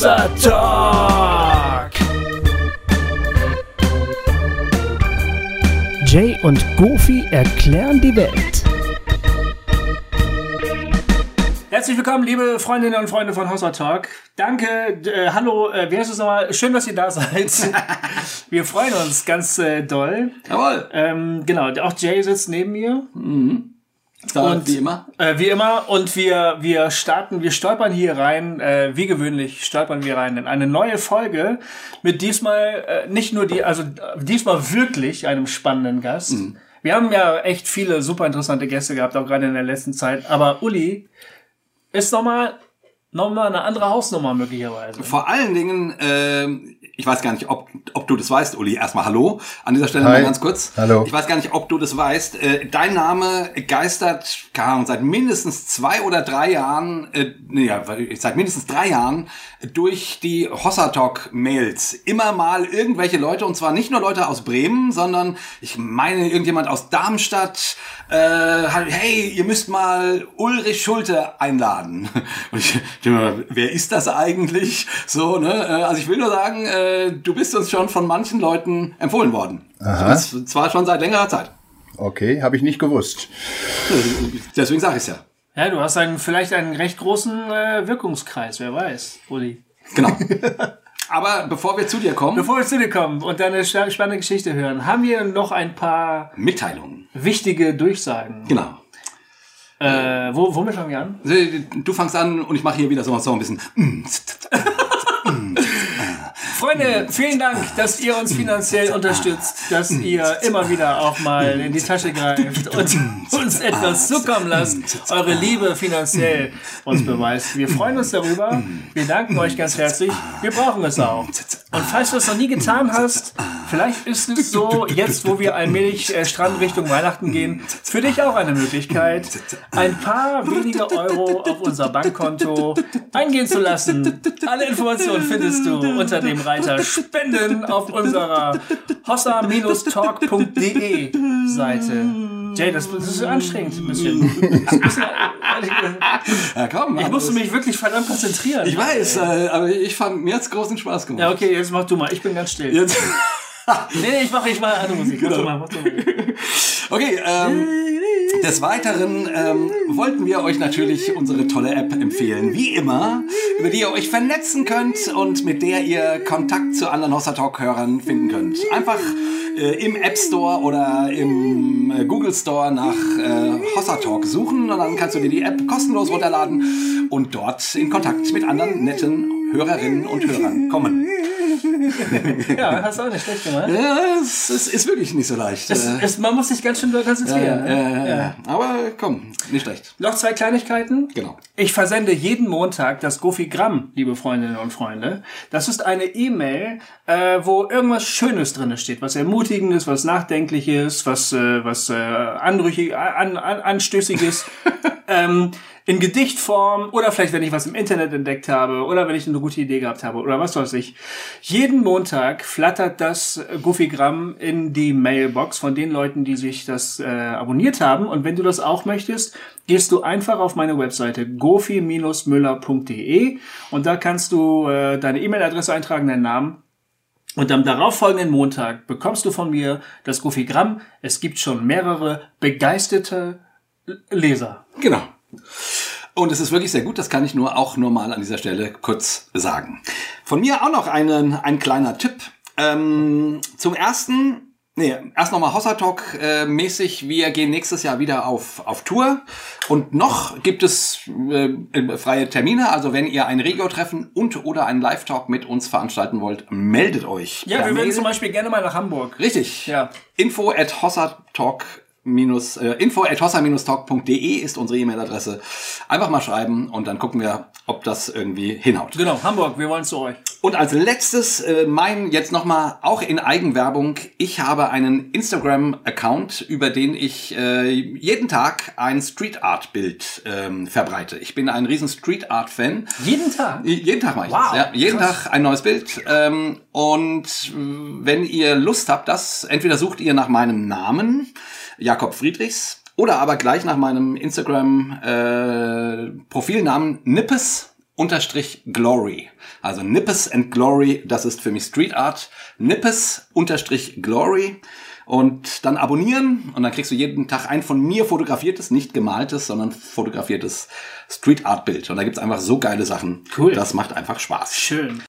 Hossa Talk. Jay und Goofy erklären die Welt. Herzlich willkommen, liebe Freundinnen und Freunde von Hossa Talk. Danke, äh, hallo, äh, wie heißt es nochmal? Schön, dass ihr da seid. Wir freuen uns ganz äh, doll. Jawohl. Ähm, genau, auch Jay sitzt neben mir. Und- wie immer. Äh, wie immer. Und wir, wir starten, wir stolpern hier rein, äh, wie gewöhnlich stolpern wir rein in eine neue Folge mit diesmal äh, nicht nur die, also äh, diesmal wirklich einem spannenden Gast. Wir haben ja echt viele super interessante Gäste gehabt, auch gerade in der letzten Zeit. Aber Uli ist nochmal noch mal eine andere Hausnummer möglicherweise. Vor allen Dingen, ähm, ich weiß gar nicht, ob, ob du das weißt, Uli. Erstmal Hallo. An dieser Stelle Hi. mal ganz kurz. Hallo. Ich weiß gar nicht, ob du das weißt. Äh, dein Name geistert, keine Ahnung, seit mindestens zwei oder drei Jahren, äh, ja, seit mindestens drei Jahren durch die Hossa Talk Mails. Immer mal irgendwelche Leute, und zwar nicht nur Leute aus Bremen, sondern ich meine irgendjemand aus Darmstadt, äh, hey, ihr müsst mal Ulrich Schulte einladen. Und ich wer ist das eigentlich? So, ne? Äh, Also ich will nur sagen, äh, du bist uns schon von manchen Leuten empfohlen worden. Aha. Und Zwar schon seit längerer Zeit. Okay, habe ich nicht gewusst. Deswegen sage ich ja. Ja, du hast einen, vielleicht einen recht großen äh, Wirkungskreis, wer weiß, Uli. Genau. Aber bevor wir zu dir kommen, Bevor wir zu dir kommen und deine spannende Geschichte hören, haben wir noch ein paar Mitteilungen. wichtige Durchsagen. Genau. Äh, wo, womit fangen wir an? Du fangst an und ich mache hier wieder so, so ein bisschen. Freunde, vielen Dank, dass ihr uns finanziell unterstützt, dass ihr immer wieder auch mal in die Tasche greift und uns etwas zukommen lasst, eure Liebe finanziell uns beweist. Wir freuen uns darüber. Wir danken euch ganz herzlich. Wir brauchen es auch. Und falls du es noch nie getan hast, vielleicht ist es so, jetzt wo wir allmählich äh, Strand Richtung Weihnachten gehen, für dich auch eine Möglichkeit, ein paar wenige Euro auf unser Bankkonto eingehen zu lassen. Alle Informationen findest du unter dem Reiter Spenden auf unserer hossa-talk.de Seite. Jay, das, das ist anstrengend ein bisschen. Ja, komm. ich musste das- mich wirklich verdammt konzentrieren. Ich weiß, äh, aber ich fand, mir hat's großen Spaß gemacht. Ja, okay, jetzt mach du mal. Ich bin ganz still. Jetzt, Nee, nee, ich mache ich mach andere Musik. Mach du mal, mach du mal. okay, ähm, des Weiteren ähm, wollten wir euch natürlich unsere tolle App empfehlen. Wie immer, über die ihr euch vernetzen könnt und mit der ihr Kontakt zu anderen Hossa Talk-Hörern finden könnt. Einfach äh, im App Store oder im äh, Google Store nach äh, Hossa Talk suchen und dann kannst du dir die App kostenlos runterladen und dort in Kontakt mit anderen netten Hörerinnen und Hörern kommen. Ja, hast du auch nicht schlecht gemacht. Ja, es ist, ist wirklich nicht so leicht. Es, Äh, es, man muss sich ganz schön konzentrieren. ne? äh, Ja. Aber komm, nicht schlecht. Noch zwei Kleinigkeiten. Genau. Ich versende jeden Montag das Gofigramm, liebe Freundinnen und Freunde. Das ist eine E-Mail, äh, wo irgendwas Schönes drin steht, was Ermutigendes, was Nachdenkliches, was, äh, was äh, Anrüchig, an, an, Anstößiges. ähm, in Gedichtform oder vielleicht, wenn ich was im Internet entdeckt habe oder wenn ich eine gute Idee gehabt habe oder was weiß ich. Jeden Montag flattert das Gofigramm in die Mailbox von den Leuten, die sich das äh, abonniert haben. Und wenn du das auch möchtest, gehst du einfach auf meine Webseite gofi-müller.de und da kannst du äh, deine E-Mail-Adresse eintragen, deinen Namen und am darauffolgenden Montag bekommst du von mir das Gofigramm. Es gibt schon mehrere begeisterte Leser. Genau. Und es ist wirklich sehr gut, das kann ich nur auch nur mal an dieser Stelle kurz sagen. Von mir auch noch einen, ein kleiner Tipp. Ähm, zum ersten, nee, erst nochmal Hossa Talk äh, mäßig. Wir gehen nächstes Jahr wieder auf, auf Tour. Und noch gibt es äh, freie Termine. Also wenn ihr ein Regio-Treffen und oder einen Live-Talk mit uns veranstalten wollt, meldet euch. Ja, wir würden zum Beispiel gerne mal nach Hamburg. Richtig. Ja. Info at hossatalk minus, äh, info at hossa-talk.de ist unsere E-Mail-Adresse. Einfach mal schreiben und dann gucken wir, ob das irgendwie hinhaut. Genau, Hamburg, wir wollen zu euch. Und als letztes, äh, mein jetzt nochmal auch in Eigenwerbung. Ich habe einen Instagram-Account, über den ich äh, jeden Tag ein Street Art-Bild ähm, verbreite. Ich bin ein riesen Street Art-Fan. Jeden Tag. Jeden Tag mache ich Wow, das. Ja. Jeden krass. Tag ein neues Bild. Ähm, und äh, wenn ihr Lust habt, das entweder sucht ihr nach meinem Namen, Jakob Friedrichs, oder aber gleich nach meinem Instagram äh, Profilnamen Nippes unterstrich Glory. Also Nippes and Glory, das ist für mich Street Art. Nippes unterstrich Glory. Und dann abonnieren und dann kriegst du jeden Tag ein von mir fotografiertes, nicht gemaltes, sondern fotografiertes Street Art Bild. Und da gibt's einfach so geile Sachen. Cool. Das macht einfach Spaß. Schön.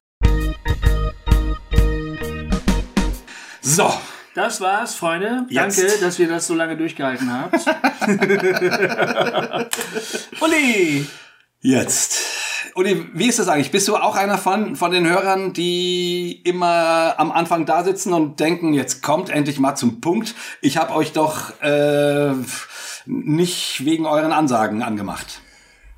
So, Das war's, Freunde. Jetzt. Danke, dass wir das so lange durchgehalten habt. Uli! Jetzt. Uli, wie ist das eigentlich? Bist du auch einer von, von den Hörern, die immer am Anfang da sitzen und denken, jetzt kommt endlich mal zum Punkt. Ich habe euch doch äh, nicht wegen euren Ansagen angemacht.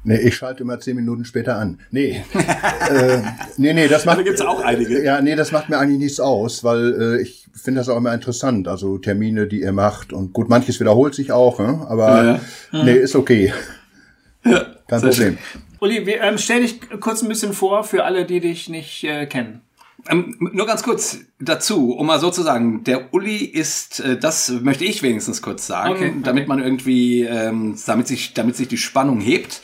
Nee, ich schalte immer zehn Minuten später an. Nee. äh, nee, nee, das macht. Da gibt's auch einige. Ja, nee, das macht mir eigentlich nichts aus, weil äh, ich finde das auch immer interessant. Also Termine, die ihr macht. Und gut, manches wiederholt sich auch, ne? aber Ja, nee, ist okay. Kein sehr Problem. Uli, wir, ähm, stell dich kurz ein bisschen vor für alle, die dich nicht äh, kennen. Ähm, nur ganz kurz dazu, um mal so zu sagen, der Uli ist, äh, das möchte ich wenigstens kurz sagen, Okay, okay. damit man irgendwie, ähm, damit sich, damit sich die Spannung hebt.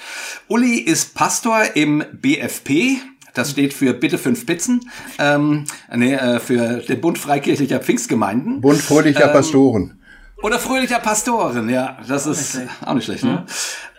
Uli ist Pastor im BFP. Das steht für Bitte fünf Pizzen. Ähm, nee, äh, für den Bund Freikirchlicher Pfingstgemeinden. Bund fröhlicher Pastoren. Oder fröhlicher Pastoren, ja, das ist schlecht. auch nicht schlecht. Ne?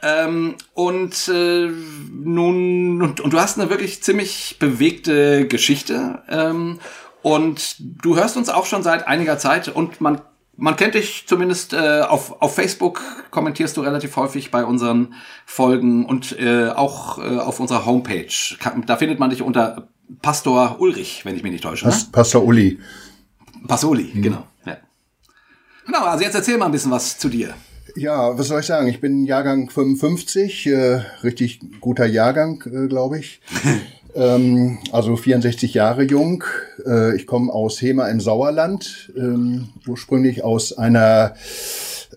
Ähm, und äh, nun und, und du hast eine wirklich ziemlich bewegte Geschichte ähm, und du hörst uns auch schon seit einiger Zeit und man man kennt dich zumindest äh, auf auf Facebook kommentierst du relativ häufig bei unseren Folgen und äh, auch äh, auf unserer Homepage. Da findet man dich unter Pastor Ulrich, wenn ich mich nicht täusche. Ne? Pas Pastor Uli. Pasoli, genau. Genau, also jetzt erzähl mal ein bisschen was zu dir. Ja, was soll ich sagen? Ich bin Jahrgang 55, äh, richtig guter Jahrgang, äh, glaube ich. ähm, also 64 Jahre jung. Äh, ich komme aus Hema im Sauerland, ähm, ursprünglich aus einer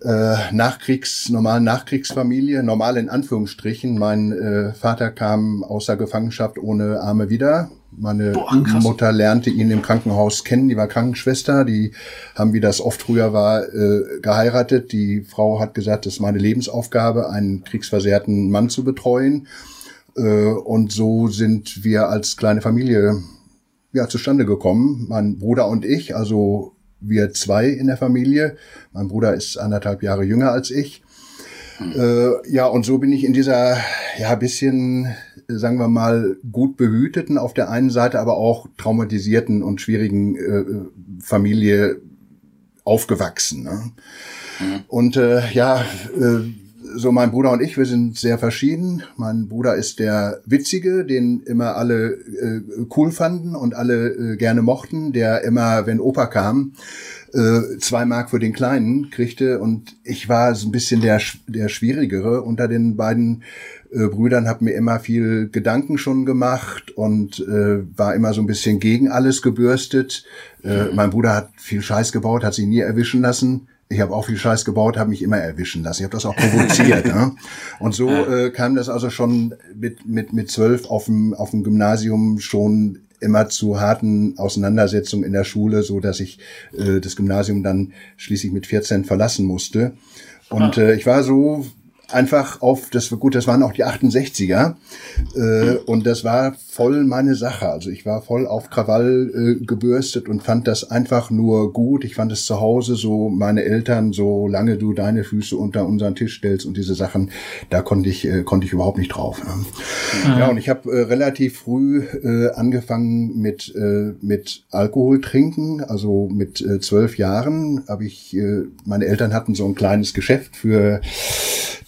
äh, Nachkriegs, normalen Nachkriegsfamilie, normal in Anführungsstrichen. Mein äh, Vater kam aus der Gefangenschaft ohne Arme wieder. Meine Boah. Mutter lernte ihn im Krankenhaus kennen, die war Krankenschwester, die haben, wie das oft früher war, äh, geheiratet. Die Frau hat gesagt, das ist meine Lebensaufgabe, einen kriegsversehrten Mann zu betreuen. Äh, und so sind wir als kleine Familie ja, zustande gekommen. Mein Bruder und ich, also wir zwei in der Familie. Mein Bruder ist anderthalb Jahre jünger als ich. Äh, ja, und so bin ich in dieser, ja, bisschen, sagen wir mal, gut behüteten auf der einen Seite, aber auch traumatisierten und schwierigen äh, Familie aufgewachsen. Ne? Und äh, ja, äh, so mein Bruder und ich, wir sind sehr verschieden. Mein Bruder ist der Witzige, den immer alle äh, cool fanden und alle äh, gerne mochten, der immer, wenn Opa kam, äh, zwei Mark für den Kleinen kriegte. Und ich war so ein bisschen der, der Schwierigere unter den beiden äh, Brüdern, habe mir immer viel Gedanken schon gemacht und äh, war immer so ein bisschen gegen alles gebürstet. Äh, mein Bruder hat viel Scheiß gebaut, hat sich nie erwischen lassen. Ich habe auch viel Scheiß gebaut, habe mich immer erwischen lassen. Ich habe das auch provoziert. ne? Und so äh, kam das also schon mit mit mit zwölf auf dem auf dem Gymnasium schon immer zu harten Auseinandersetzungen in der Schule, so dass ich äh, das Gymnasium dann schließlich mit 14 verlassen musste. Und äh, ich war so einfach auf, das war gut, das waren auch die 68er äh, und das war voll meine Sache. Also ich war voll auf Krawall äh, gebürstet und fand das einfach nur gut. Ich fand es zu Hause so, meine Eltern, solange du deine Füße unter unseren Tisch stellst und diese Sachen, da konnte ich, äh, konnte ich überhaupt nicht drauf. Ne? Ja, und ich habe äh, relativ früh äh, angefangen mit, äh, mit Alkohol trinken, also mit äh, zwölf Jahren habe ich, äh, meine Eltern hatten so ein kleines Geschäft für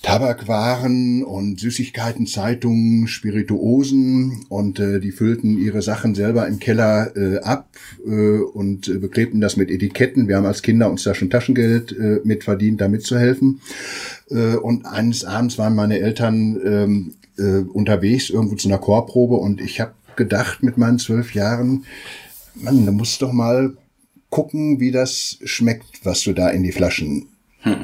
Tabakwaren und Süßigkeiten, Zeitungen, Spirituosen und äh, die füllten ihre Sachen selber im Keller äh, ab äh, und äh, beklebten das mit Etiketten. Wir haben als Kinder uns da schon Taschengeld äh, mitverdient, da mitzuhelfen. Äh, und eines Abends waren meine Eltern ähm, äh, unterwegs irgendwo zu einer Chorprobe und ich habe gedacht mit meinen zwölf Jahren, Mann, du musst doch mal gucken, wie das schmeckt, was du da in die Flaschen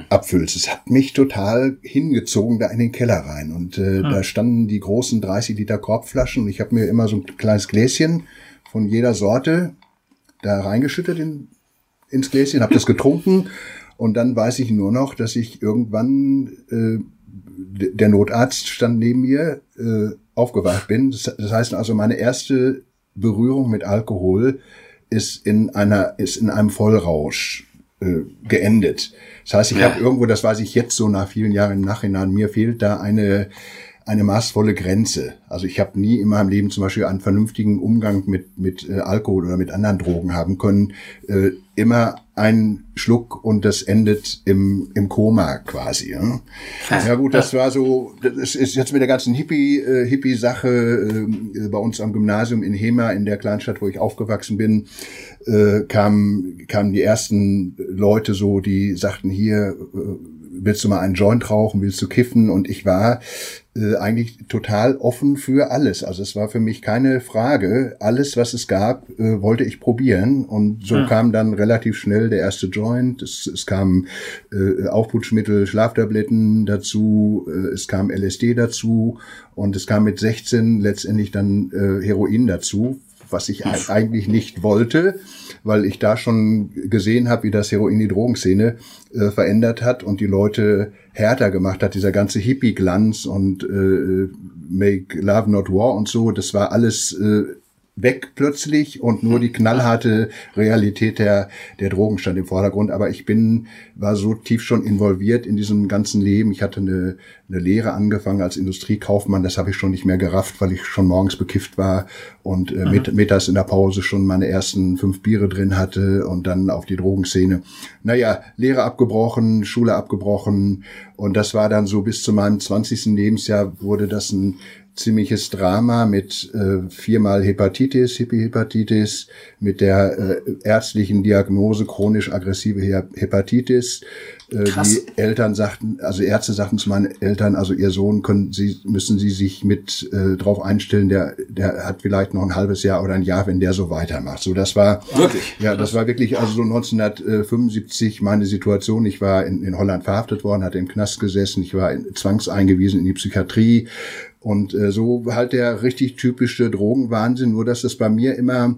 abfüllst. Es hat mich total hingezogen da in den Keller rein. Und äh, da standen die großen 30 Liter Korbflaschen und ich habe mir immer so ein kleines Gläschen von jeder Sorte da reingeschüttet in, ins Gläschen, habe das getrunken und dann weiß ich nur noch, dass ich irgendwann äh, der Notarzt stand neben mir, äh, aufgewacht bin. Das, das heißt also, meine erste Berührung mit Alkohol ist in einer, ist in einem Vollrausch äh, geendet. Das heißt, ich ja. habe irgendwo, das weiß ich jetzt so nach vielen Jahren im Nachhinein, mir fehlt da eine eine maßvolle Grenze. Also ich habe nie in meinem Leben zum Beispiel einen vernünftigen Umgang mit, mit äh, Alkohol oder mit anderen Drogen haben können. Äh, immer ein Schluck und das endet im, im Koma quasi. Ja, ja gut, das war so, das ist jetzt mit der ganzen Hippie, äh, Hippie-Sache äh, bei uns am Gymnasium in Hema, in der Kleinstadt, wo ich aufgewachsen bin, äh, kamen, kamen die ersten Leute so, die sagten hier, äh, willst du mal einen Joint rauchen, willst du kiffen? Und ich war äh, eigentlich total offen für alles. Also es war für mich keine Frage. Alles, was es gab, äh, wollte ich probieren. Und so ja. kam dann relativ schnell der erste Joint. Es, es kam äh, Aufputschmittel, Schlaftabletten dazu. Äh, es kam LSD dazu. Und es kam mit 16 letztendlich dann äh, Heroin dazu, was ich eigentlich nicht wollte weil ich da schon gesehen habe, wie das Heroin die Drogenszene äh, verändert hat und die Leute härter gemacht hat. Dieser ganze Hippie-Glanz und äh, Make Love Not War und so, das war alles äh, weg plötzlich und nur die knallharte Realität der, der Drogen stand im Vordergrund. Aber ich bin, war so tief schon involviert in diesem ganzen Leben. Ich hatte eine, eine Lehre angefangen als Industriekaufmann. Das habe ich schon nicht mehr gerafft, weil ich schon morgens bekifft war und äh, mit, mittags in der Pause schon meine ersten fünf Biere drin hatte und dann auf die Drogenszene. Naja, Lehre abgebrochen, Schule abgebrochen und das war dann so bis zu meinem 20. Lebensjahr wurde das ein ziemliches Drama mit äh, viermal Hepatitis, Hippie-Hepatitis, mit der äh, ärztlichen Diagnose chronisch aggressive Hepatitis. Äh, die Eltern sagten, also Ärzte sagten zu meinen Eltern, also ihr Sohn können sie, müssen sie sich mit äh, drauf einstellen, der, der hat vielleicht noch ein halbes Jahr oder ein Jahr, wenn der so weitermacht. So, das war wirklich, ja, das war wirklich also so 1975 meine Situation. Ich war in, in Holland verhaftet worden, hatte im Knast gesessen, ich war in, zwangseingewiesen in die Psychiatrie und äh, so halt der richtig typische Drogenwahnsinn, nur dass es bei mir immer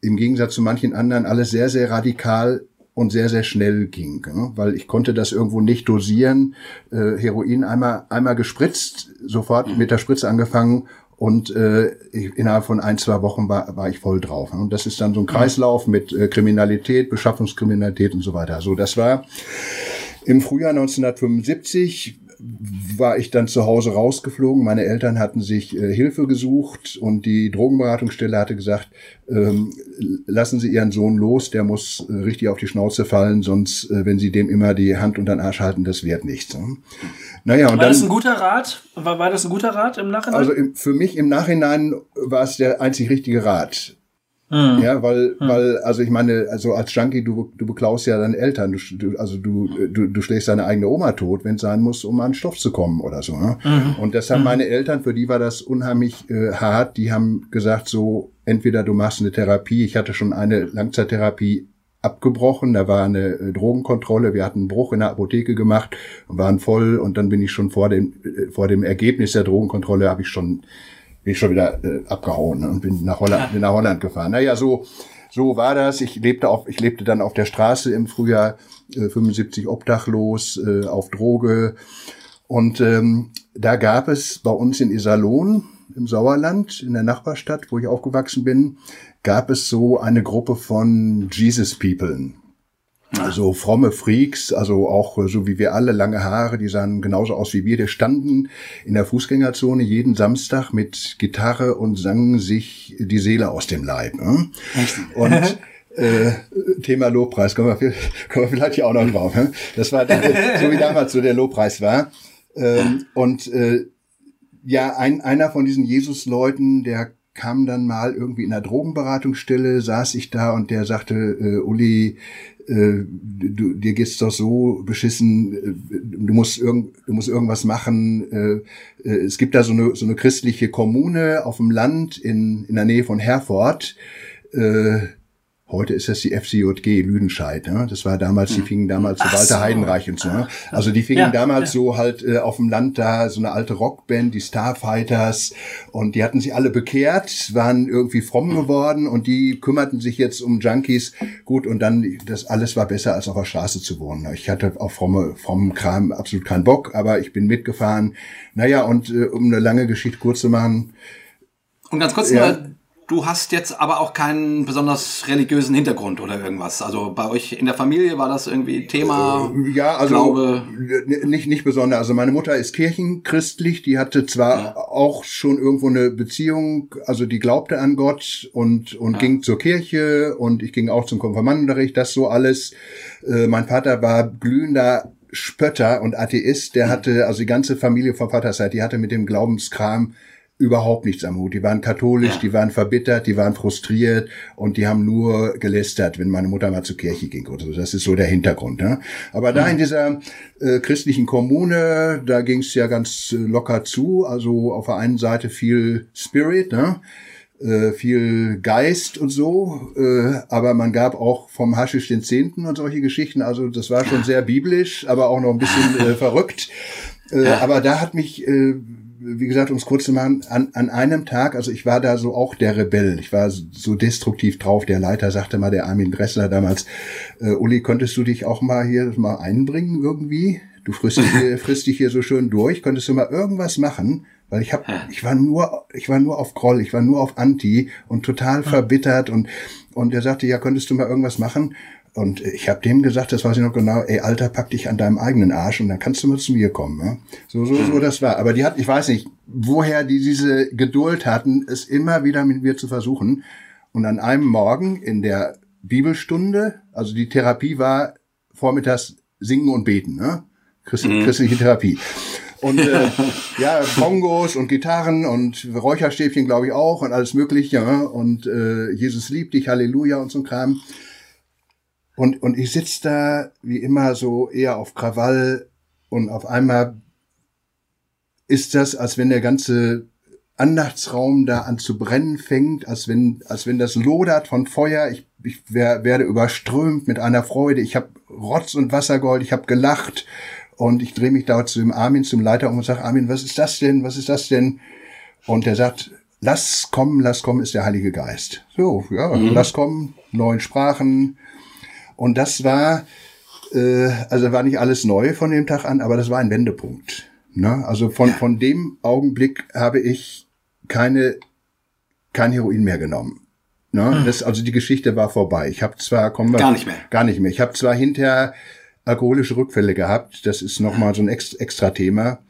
im Gegensatz zu manchen anderen alles sehr, sehr radikal und sehr, sehr schnell ging, ne? weil ich konnte das irgendwo nicht dosieren. Äh, Heroin einmal, einmal gespritzt, sofort mit der Spritze angefangen und äh, innerhalb von ein, zwei Wochen war, war ich voll drauf. Ne? Und das ist dann so ein Kreislauf mit äh, Kriminalität, Beschaffungskriminalität und so weiter. So, das war im Frühjahr 1975 war ich dann zu Hause rausgeflogen. Meine Eltern hatten sich äh, Hilfe gesucht und die Drogenberatungsstelle hatte gesagt, ähm, lassen Sie Ihren Sohn los, der muss äh, richtig auf die Schnauze fallen, sonst, äh, wenn Sie dem immer die Hand unter den Arsch halten, das wird nichts. Ne? Naja, und war dann, das ein guter Rat? War, war das ein guter Rat im Nachhinein? Also im, für mich im Nachhinein war es der einzig richtige Rat. Mhm. Ja, weil, mhm. weil, also ich meine, also als Junkie, du, du beklaust ja deine Eltern, du, du, also du, du, du schlägst deine eigene Oma tot, wenn es sein muss, um an Stoff zu kommen oder so. Ne? Mhm. Und das haben mhm. meine Eltern, für die war das unheimlich äh, hart, die haben gesagt so, entweder du machst eine Therapie, ich hatte schon eine Langzeittherapie abgebrochen, da war eine äh, Drogenkontrolle, wir hatten einen Bruch in der Apotheke gemacht und waren voll und dann bin ich schon vor dem, äh, vor dem Ergebnis der Drogenkontrolle, habe ich schon bin ich schon wieder äh, abgehauen ne, und bin nach Holland, bin nach Holland gefahren. Naja, so, so war das. Ich lebte auf, ich lebte dann auf der Straße im Frühjahr äh, 75 obdachlos, äh, auf Droge. Und ähm, da gab es bei uns in Iserlohn im Sauerland, in der Nachbarstadt, wo ich aufgewachsen bin, gab es so eine Gruppe von Jesus People. Also fromme Freaks, also auch so wie wir alle, lange Haare, die sahen genauso aus wie wir. Die standen in der Fußgängerzone jeden Samstag mit Gitarre und sangen sich die Seele aus dem Leib. Ne? Und äh, Thema Lobpreis, kommen wir, kommen wir vielleicht hier auch noch drauf. Ne? Das war so wie damals so der Lobpreis war. Ähm, und äh, ja, ein, einer von diesen Jesus-Leuten, der kam dann mal irgendwie in der Drogenberatungsstelle, saß ich da und der sagte, äh, Uli, äh, du, dir geht's doch so beschissen, äh, du musst, irgend, du musst irgendwas machen. Äh, äh, es gibt da so eine, so eine christliche Kommune auf dem Land in, in der Nähe von Herford. Äh, Heute ist das die FCJG Lüdenscheid. Ne? Das war damals, die hm. fingen damals so Walter. Heidenreich und so. Ne? Also die fingen ja, damals ja. so halt äh, auf dem Land da, so eine alte Rockband, die Starfighters. Und die hatten sich alle bekehrt, waren irgendwie fromm geworden und die kümmerten sich jetzt um Junkies. Gut, und dann, das alles war besser, als auf der Straße zu wohnen. Ich hatte auf fromme, frommen Kram absolut keinen Bock, aber ich bin mitgefahren. Naja, und äh, um eine lange Geschichte kurz zu machen. Und ganz kurz ja. nur, Du hast jetzt aber auch keinen besonders religiösen Hintergrund oder irgendwas. Also bei euch in der Familie war das irgendwie Thema? Äh, ja, also Glaube? nicht nicht besonders. Also meine Mutter ist kirchenchristlich. Die hatte zwar ja. auch schon irgendwo eine Beziehung, also die glaubte an Gott und und ja. ging zur Kirche und ich ging auch zum Konfirmandenunterricht. Das so alles. Äh, mein Vater war glühender Spötter und Atheist. Der mhm. hatte also die ganze Familie vom Vaterseite, die hatte mit dem Glaubenskram überhaupt nichts am Hut. Die waren katholisch, ja. die waren verbittert, die waren frustriert und die haben nur gelästert, wenn meine Mutter mal zur Kirche ging oder so. Das ist so der Hintergrund. Ne? Aber da in dieser äh, christlichen Kommune, da ging es ja ganz äh, locker zu. Also auf der einen Seite viel Spirit, ne? äh, viel Geist und so, äh, aber man gab auch vom Haschisch den Zehnten und solche Geschichten. Also das war schon sehr biblisch, aber auch noch ein bisschen äh, verrückt. Äh, aber da hat mich äh, wie gesagt, um es kurz zu machen, an, an einem Tag, also ich war da so auch der Rebell, ich war so destruktiv drauf. Der Leiter sagte mal, der Armin Dressler damals, äh, Uli, könntest du dich auch mal hier mal einbringen irgendwie? Du frisst dich, hier, frisst dich hier so schön durch, könntest du mal irgendwas machen? Weil ich hab, ich war nur, ich war nur auf Groll, ich war nur auf Anti und total verbittert und und er sagte, ja, könntest du mal irgendwas machen? Und ich habe dem gesagt, das weiß ich noch genau, ey, Alter, pack dich an deinem eigenen Arsch und dann kannst du mal zu mir kommen. Ne? So, so, so das war. Aber die hat, ich weiß nicht, woher die diese Geduld hatten, es immer wieder mit mir zu versuchen. Und an einem Morgen in der Bibelstunde, also die Therapie war vormittags singen und beten, ne? Christ, mhm. Christliche Therapie. Und äh, ja, Bongos und Gitarren und Räucherstäbchen, glaube ich, auch und alles mögliche. Ja? Und äh, Jesus liebt dich, Halleluja und so ein Kram. Und, und ich sitz da wie immer so eher auf Krawall und auf einmal ist das, als wenn der ganze Andachtsraum da an zu brennen fängt, als wenn, als wenn das lodert von Feuer. Ich, ich wer, werde überströmt mit einer Freude. Ich habe Rotz und Wassergold, ich habe gelacht und ich drehe mich da zu dem Armin, zum Leiter um und sage, Armin, was ist das denn? Was ist das denn? Und der sagt, lass kommen, lass kommen, ist der Heilige Geist. So, ja, mhm. lass kommen, neuen Sprachen, und das war, äh, also war nicht alles neu von dem Tag an, aber das war ein Wendepunkt. Ne? Also von, ja. von dem Augenblick habe ich keine, kein Heroin mehr genommen. Ne? Hm. Das, also die Geschichte war vorbei. Ich habe zwar, kommen wir, gar nicht mehr, gar nicht mehr. Ich habe zwar hinterher alkoholische Rückfälle gehabt. Das ist nochmal so ein extra Thema.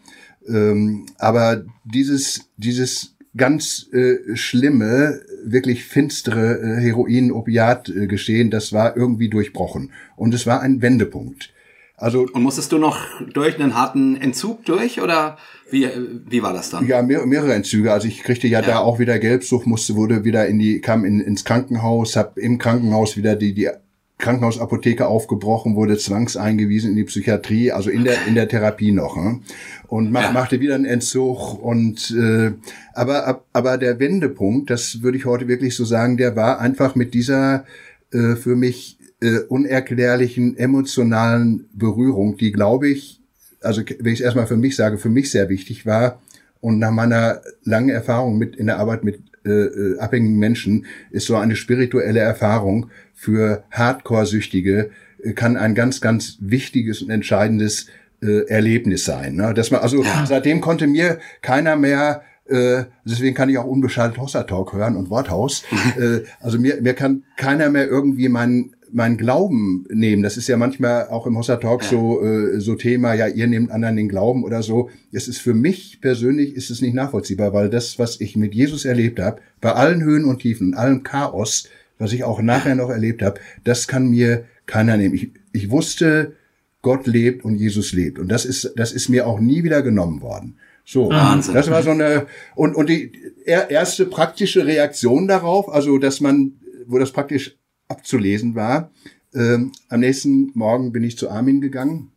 Ähm, aber dieses, dieses ganz äh, schlimme, wirklich finstere äh, Heroin-Opiat-Geschehen, das war irgendwie durchbrochen. Und es war ein Wendepunkt. Also und musstest du noch durch einen harten Entzug durch oder wie, wie war das dann? Ja, mehr, mehrere Entzüge. Also ich kriegte ja, ja, da auch wieder Gelbsucht, musste wurde wieder in die kam in, ins Krankenhaus, hab im Krankenhaus wieder die die Krankenhausapotheke aufgebrochen, wurde zwangseingewiesen in die Psychiatrie, also in der in der Therapie noch. Ne? Und mach, ja. machte wieder einen Entzug und äh, aber aber der Wendepunkt, das würde ich heute wirklich so sagen, der war einfach mit dieser äh, für mich äh, unerklärlichen emotionalen Berührung, die glaube ich, also wenn ich es erstmal für mich sage, für mich sehr wichtig war und nach meiner langen Erfahrung mit in der Arbeit mit äh, äh abhängigen Menschen ist so eine spirituelle Erfahrung für Hardcore-Süchtige äh, kann ein ganz, ganz wichtiges und entscheidendes äh, Erlebnis sein. Ne? Dass man, also ja. seitdem konnte mir keiner mehr äh, deswegen kann ich auch unbeschaltet Hossa Talk hören und Worthaus. äh, also mir, mir kann keiner mehr irgendwie meinen mein Glauben nehmen. Das ist ja manchmal auch im Hossa Talk ja. so, äh, so Thema, ja, ihr nehmt anderen den Glauben oder so. Es ist für mich persönlich ist es nicht nachvollziehbar, weil das, was ich mit Jesus erlebt habe, bei allen Höhen und Tiefen allem Chaos, was ich auch nachher noch erlebt habe, das kann mir keiner nehmen. Ich, ich wusste, Gott lebt und Jesus lebt. Und das ist, das ist mir auch nie wieder genommen worden. So, Wahnsinn. das war so eine, und, und die erste praktische Reaktion darauf, also, dass man, wo das praktisch abzulesen war, ähm, am nächsten Morgen bin ich zu Armin gegangen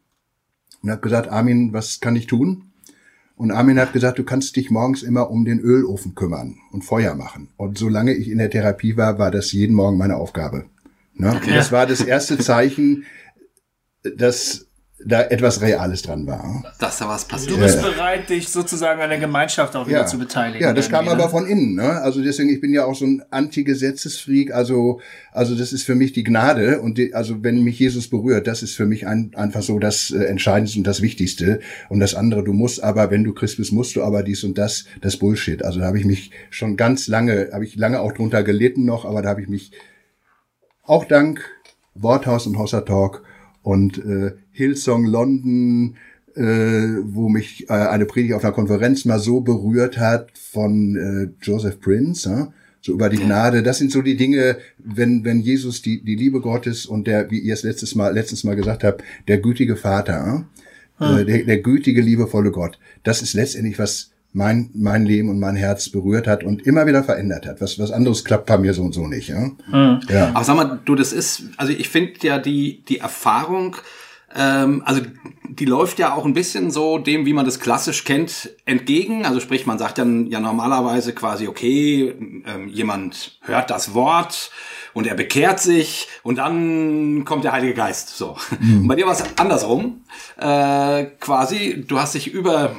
und habe gesagt, Armin, was kann ich tun? Und Armin hat gesagt, du kannst dich morgens immer um den Ölofen kümmern und Feuer machen. Und solange ich in der Therapie war, war das jeden Morgen meine Aufgabe. Ne? Okay. Das war das erste Zeichen, dass da etwas Reales dran war. Dass da was passiert. Du bist ja. bereit, dich sozusagen an der Gemeinschaft auch wieder ja. zu beteiligen. Ja, das kam ne? aber von innen. Ne? Also deswegen, ich bin ja auch so ein Anti-Gesetzesfreak. Also, also das ist für mich die Gnade. Und die, also wenn mich Jesus berührt, das ist für mich ein, einfach so das äh, Entscheidendste und das Wichtigste. Und das andere, du musst aber, wenn du Christ bist, musst du aber dies und das, das Bullshit. Also da habe ich mich schon ganz lange, habe ich lange auch drunter gelitten noch, aber da habe ich mich auch dank Worthaus und Hossa Talk und äh, Hillsong London, äh, wo mich äh, eine Predigt auf einer Konferenz mal so berührt hat von äh, Joseph Prince, äh, so über die Gnade. Das sind so die Dinge, wenn wenn Jesus die die Liebe Gottes und der, wie ihr es letztes Mal letztes Mal gesagt habt, der gütige Vater, äh, der, der gütige liebevolle Gott. Das ist letztendlich was mein, mein Leben und mein Herz berührt hat und immer wieder verändert hat. Was, was anderes klappt bei mir so und so nicht. Ja? Mhm. ja. Aber sag mal, du, das ist, also ich finde ja die, die Erfahrung, ähm, also die läuft ja auch ein bisschen so dem, wie man das klassisch kennt, entgegen. Also sprich, man sagt dann ja normalerweise quasi, okay, ähm, jemand hört das Wort und er bekehrt sich und dann kommt der Heilige Geist. So. Mhm. Und bei dir war es andersrum. Äh, quasi, du hast dich über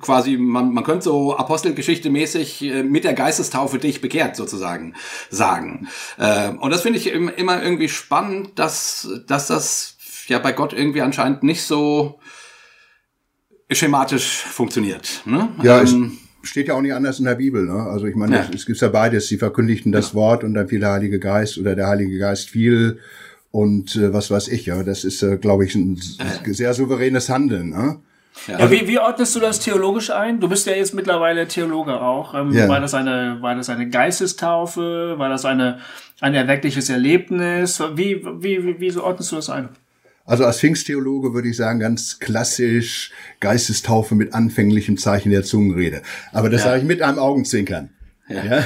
quasi, man, man könnte so Apostelgeschichte mäßig äh, mit der Geistestaufe dich bekehrt sozusagen sagen. Äh, und das finde ich immer irgendwie spannend, dass, dass das ja bei Gott irgendwie anscheinend nicht so schematisch funktioniert. Ne? Ja, ähm, es steht ja auch nicht anders in der Bibel. Ne? Also ich meine, ja. es gibt ja beides. Sie verkündigten das ja. Wort und dann fiel der Heilige Geist oder der Heilige Geist fiel und äh, was weiß ich. Ja, das ist, äh, glaube ich, ein äh. sehr souveränes Handeln. Ne? Ja. ja wie, wie ordnest du das theologisch ein? Du bist ja jetzt mittlerweile Theologe auch. Ähm, ja. War das eine, war das eine Geistestaufe? War das eine, ein erweckliches Erlebnis? Wie, wie, wie, wie ordnest du das ein? Also als Pfingsttheologe würde ich sagen, ganz klassisch Geistestaufe mit anfänglichem Zeichen der Zungenrede. Aber das ja. sage ich mit einem Augenzwinkern. Ja. ja.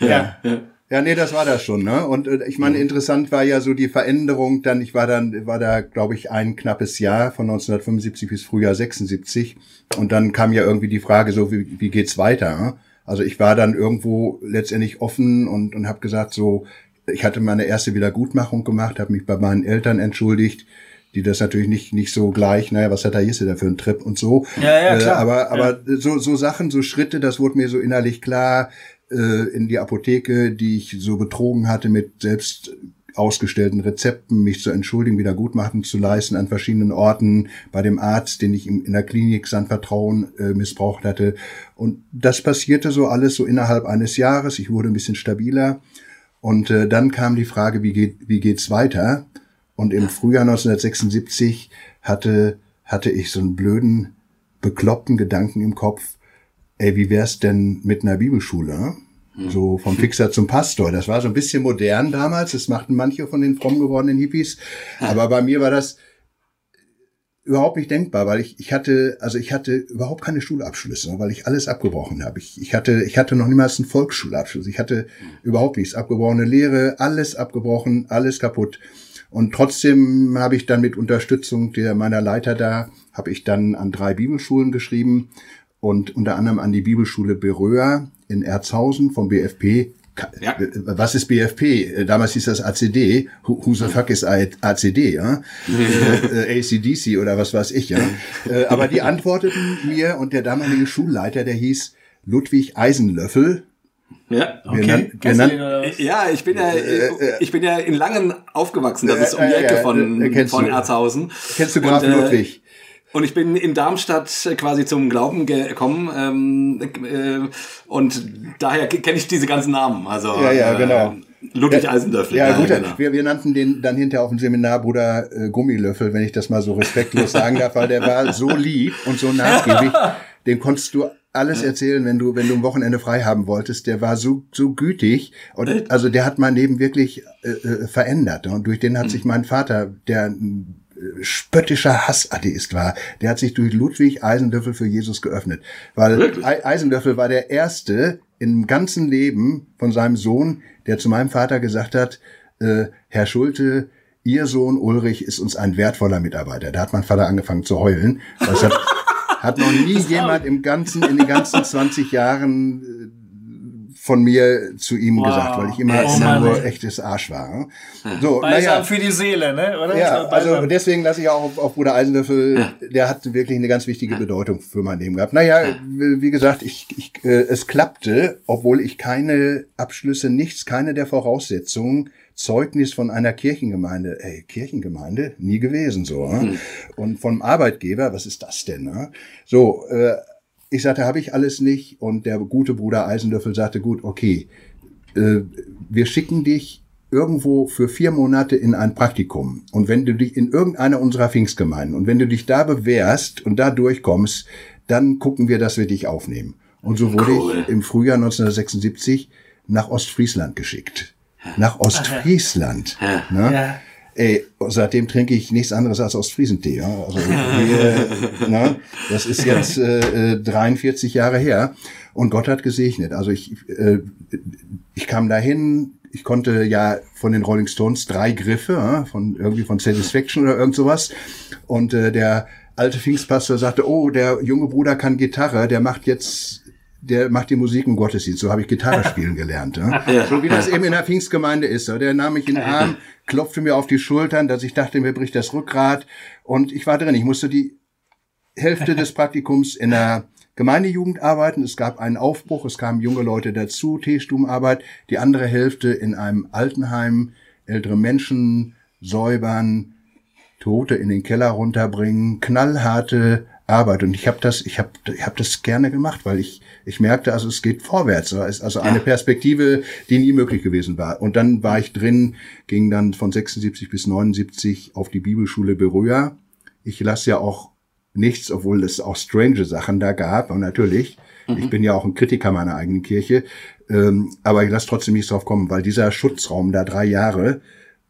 ja. Ja, nee, das war das schon, ne? Und äh, ich meine, interessant war ja so die Veränderung dann, ich war dann, war da, glaube ich, ein knappes Jahr von 1975 bis Frühjahr 76. Und dann kam ja irgendwie die Frage so, wie, wie geht's weiter? Ne? Also ich war dann irgendwo letztendlich offen und, und habe gesagt, so, ich hatte meine erste Wiedergutmachung gemacht, habe mich bei meinen Eltern entschuldigt, die das natürlich nicht nicht so gleich, naja, was hat der Jesse da für einen Trip und so. Ja, ja, klar. Äh, aber aber ja. so so Sachen, so Schritte, das wurde mir so innerlich klar äh, in die Apotheke, die ich so betrogen hatte mit selbst ausgestellten Rezepten, mich zu entschuldigen, Wiedergutmachen zu leisten an verschiedenen Orten, bei dem Arzt, den ich in der Klinik sein Vertrauen äh, missbraucht hatte. Und das passierte so alles so innerhalb eines Jahres. Ich wurde ein bisschen stabiler. Und äh, dann kam die Frage, wie geht wie geht's weiter? Und im Frühjahr 1976 hatte hatte ich so einen blöden, bekloppten Gedanken im Kopf ey, wie wär's denn mit einer Bibelschule? Hm. So vom Fixer zum Pastor. Das war so ein bisschen modern damals. Das machten manche von den fromm gewordenen Hippies. Aber bei mir war das überhaupt nicht denkbar, weil ich, ich hatte, also ich hatte überhaupt keine Schulabschlüsse, weil ich alles abgebrochen habe. Ich, ich hatte, ich hatte noch niemals einen Volksschulabschluss. Ich hatte überhaupt nichts. Abgebrochene Lehre, alles abgebrochen, alles kaputt. Und trotzdem habe ich dann mit Unterstützung der meiner Leiter da, habe ich dann an drei Bibelschulen geschrieben und unter anderem an die Bibelschule Beröa in Erzhausen vom BFP. Ja. Was ist BFP? Damals hieß das ACD. Who, the fuck is ACD? Ja? äh, ACDC oder was weiß ich. Ja? Äh, aber die antworteten mir und der damalige Schulleiter, der hieß Ludwig Eisenlöffel. Ja, okay. Nan, wir ja, ich bin ja, äh, äh, ich bin ja in Langen aufgewachsen. Das ist um die Ecke von, von Erzhausen. Kennst du Graf Ludwig? Und ich bin in Darmstadt quasi zum Glauben gekommen ähm, äh, und daher kenne ich diese ganzen Namen. Also ja, ja, genau. Äh, Ludwig ja, Eisendöffel. Ja, gut, genau. wir, wir nannten den dann hinterher auf dem Seminar Bruder äh, Gummilöffel, wenn ich das mal so respektlos sagen darf, weil der war so lieb und so nachgiebig. Den konntest du alles erzählen, wenn du, wenn du ein Wochenende frei haben wolltest. Der war so, so gütig. Und, also der hat mein Leben wirklich äh, äh verändert. Und durch den hat sich mein Vater, der spöttischer Hassatheist war, der hat sich durch Ludwig Eisenlöffel für Jesus geöffnet. Weil Wirklich? Eisenlöffel war der erste im ganzen Leben von seinem Sohn, der zu meinem Vater gesagt hat, äh, Herr Schulte, Ihr Sohn Ulrich ist uns ein wertvoller Mitarbeiter. Da hat mein Vater angefangen zu heulen. Das hat, hat noch nie jemand im ganzen, in den ganzen 20 Jahren äh, von mir zu ihm Wow. gesagt, weil ich immer, Oh immer nur echtes Arsch war. So, Balsam naja. für die Seele, ne? Oder? Ja, also deswegen lasse ich auch auf, auf Bruder Eisenlöffel, der hat wirklich eine ganz wichtige Bedeutung für mein Leben gehabt. Naja, wie wie gesagt, ich, ich, äh, es klappte, obwohl ich keine Abschlüsse, nichts, keine der Voraussetzungen, Zeugnis von einer Kirchengemeinde, ey, Kirchengemeinde, nie gewesen so. Ne? Und vom Arbeitgeber, was ist das denn? Ne? So, äh, ich sagte, habe ich alles nicht. Und der gute Bruder Eisenlöffel sagte, gut, okay, äh, wir schicken dich irgendwo für vier Monate in ein Praktikum. Und wenn du dich in irgendeiner unserer Pfingstgemeinden und wenn du dich da bewährst und da durchkommst, dann gucken wir, dass wir dich aufnehmen. Und so wurde Cool. ich im Frühjahr 1976 nach Ostfriesland geschickt. Nach Ostfriesland. Ne? Ja. Ey, seitdem trinke ich nichts anderes als Ostfriesentee. Ja? Also, wir, ne? Das ist jetzt äh, äh, 43 Jahre her und Gott hat gesegnet. Also ich, äh, ich kam dahin, ich konnte ja von den Rolling Stones drei Griffe, ja, von irgendwie von Satisfaction oder irgend sowas. Und äh, der alte Pfingstpastor sagte, oh, der junge Bruder kann Gitarre, der macht jetzt der macht die Musik im Gottesdienst. So habe ich Gitarre spielen gelernt. Ja? So wie das eben in der Pfingstgemeinde ist. So. Der nahm mich in den Arm, klopfte mir auf die Schultern, dass ich dachte, mir bricht das Rückgrat. Und ich war drin. Ich musste die Hälfte des Praktikums in der Gemeindejugend arbeiten. Es gab einen Aufbruch, es kamen junge Leute dazu, Teestubenarbeit. Die andere Hälfte in einem Altenheim, ältere Menschen säubern, Tote in den Keller runterbringen, knallharte Arbeit. Und ich habe das, ich habe, ich habe das gerne gemacht, weil ich, ich merkte, also es geht vorwärts. Also eine Perspektive, die nie möglich gewesen war. Und dann war ich drin, ging dann von 76 bis 79 auf die Bibelschule Berührer. Ich lasse ja auch nichts, obwohl es auch strange Sachen da gab. Und natürlich, ich bin ja auch ein Kritiker meiner eigenen Kirche, ähm, aber ich lasse trotzdem nichts drauf kommen, weil dieser Schutzraum da drei Jahre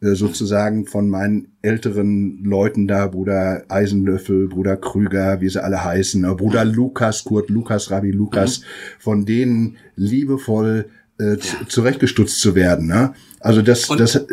sozusagen von meinen älteren Leuten da, Bruder Eisenlöffel, Bruder Krüger, wie sie alle heißen, äh, Bruder Lukas, Kurt Lukas, Rabbi Lukas, von denen liebevoll äh, zu- zurechtgestutzt zu werden. Ne? Also das, Und- das, äh,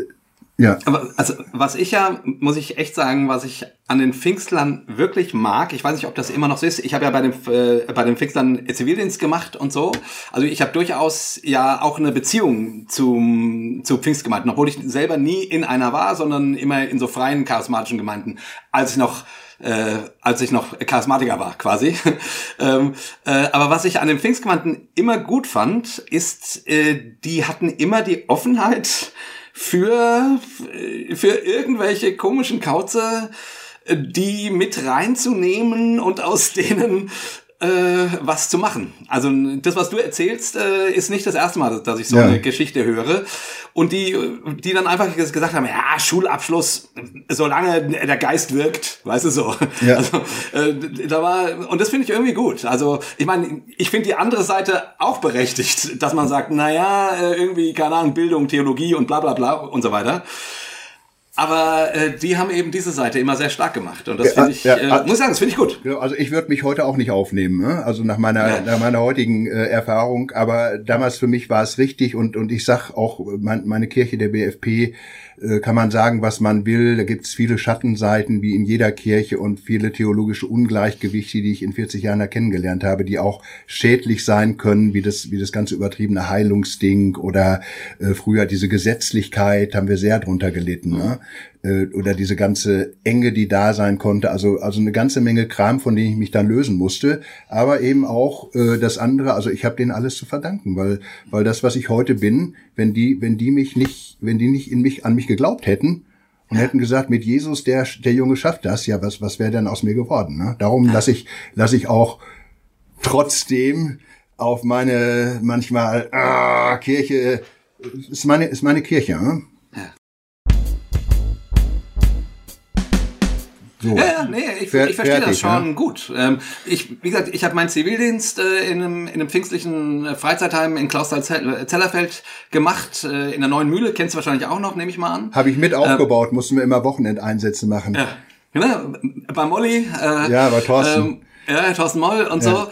ja. Aber also, was ich ja, muss ich echt sagen, was ich an den Pfingstlern wirklich mag, ich weiß nicht, ob das immer noch so ist, ich habe ja bei den, äh, bei den Pfingstlern Zivildienst gemacht und so, also ich habe durchaus ja auch eine Beziehung zum, zu Pfingstgemeinden, obwohl ich selber nie in einer war, sondern immer in so freien charismatischen Gemeinden, als ich noch äh, als ich noch Charismatiker war, quasi. ähm, äh, aber was ich an den Pfingstgemeinden immer gut fand, ist, äh, die hatten immer die Offenheit für, für irgendwelche komischen Kauze, äh, die mit reinzunehmen und aus denen was zu machen. Also das, was du erzählst, äh, ist nicht das erste Mal, dass ich so Ja. eine Geschichte höre. Und die, die dann einfach ges- gesagt haben, ja, Schulabschluss, solange der Geist wirkt, weißt du so. Ja. Also, äh, da war, und das finde ich irgendwie gut. Also, ich meine, ich finde die andere Seite auch berechtigt, dass man sagt, na ja, äh, irgendwie, keine Ahnung, Bildung, Theologie und bla bla bla und so weiter. Aber äh, die haben eben diese Seite immer sehr stark gemacht. Und das Ja, finde ich, ja, äh, ah. muss ich sagen, das finde ich gut. Ja, Also ich würde mich heute auch nicht aufnehmen, ne? also nach meiner Ja. nach meiner heutigen äh, Erfahrung. Aber damals für mich war es richtig und und ich sag auch mein, meine Kirche der BFP äh, kann man sagen, was man will. Da gibt's viele Schattenseiten wie in jeder Kirche und viele theologische Ungleichgewichte, die ich in 40 Jahren da kennengelernt habe, die auch schädlich sein können, wie das wie das ganze übertriebene Heilungsding oder äh, früher diese Gesetzlichkeit haben wir sehr drunter gelitten. Ne? Äh, oder diese ganze Enge, die da sein konnte. Also, also eine ganze Menge Kram, von dem ich mich dann lösen musste. Aber eben auch äh, das andere, also ich habe denen alles zu verdanken, weil, weil das, was ich heute bin, wenn die, wenn die mich nicht, wenn die nicht in mich, an mich geglaubt hätten, und hätten gesagt, mit Jesus, der, der Junge schafft das, ja, was, was wäre denn aus mir geworden? Ne? Darum lasse ich, lasse ich auch trotzdem auf meine manchmal ah, Kirche, ist meine, ist meine Kirche. Ne? So. Ja, ja, nee, ich, Fer- ich verstehe das fertig, schon gut. Ähm, ich, wie gesagt, ich habe meinen Zivildienst äh, in, einem, in einem pfingstlichen äh, Freizeitheim in Klausthal-Zellerfeld gemacht, äh, in der Neuen Mühle, kennst du wahrscheinlich auch noch, nehme ich mal an. Habe ich mit aufgebaut, mussten wir immer Wochenendeinsätze machen. Ja, genau, bei Molly. Äh, Ja, bei Thorsten. Ähm, ja, Thorsten Moll und so.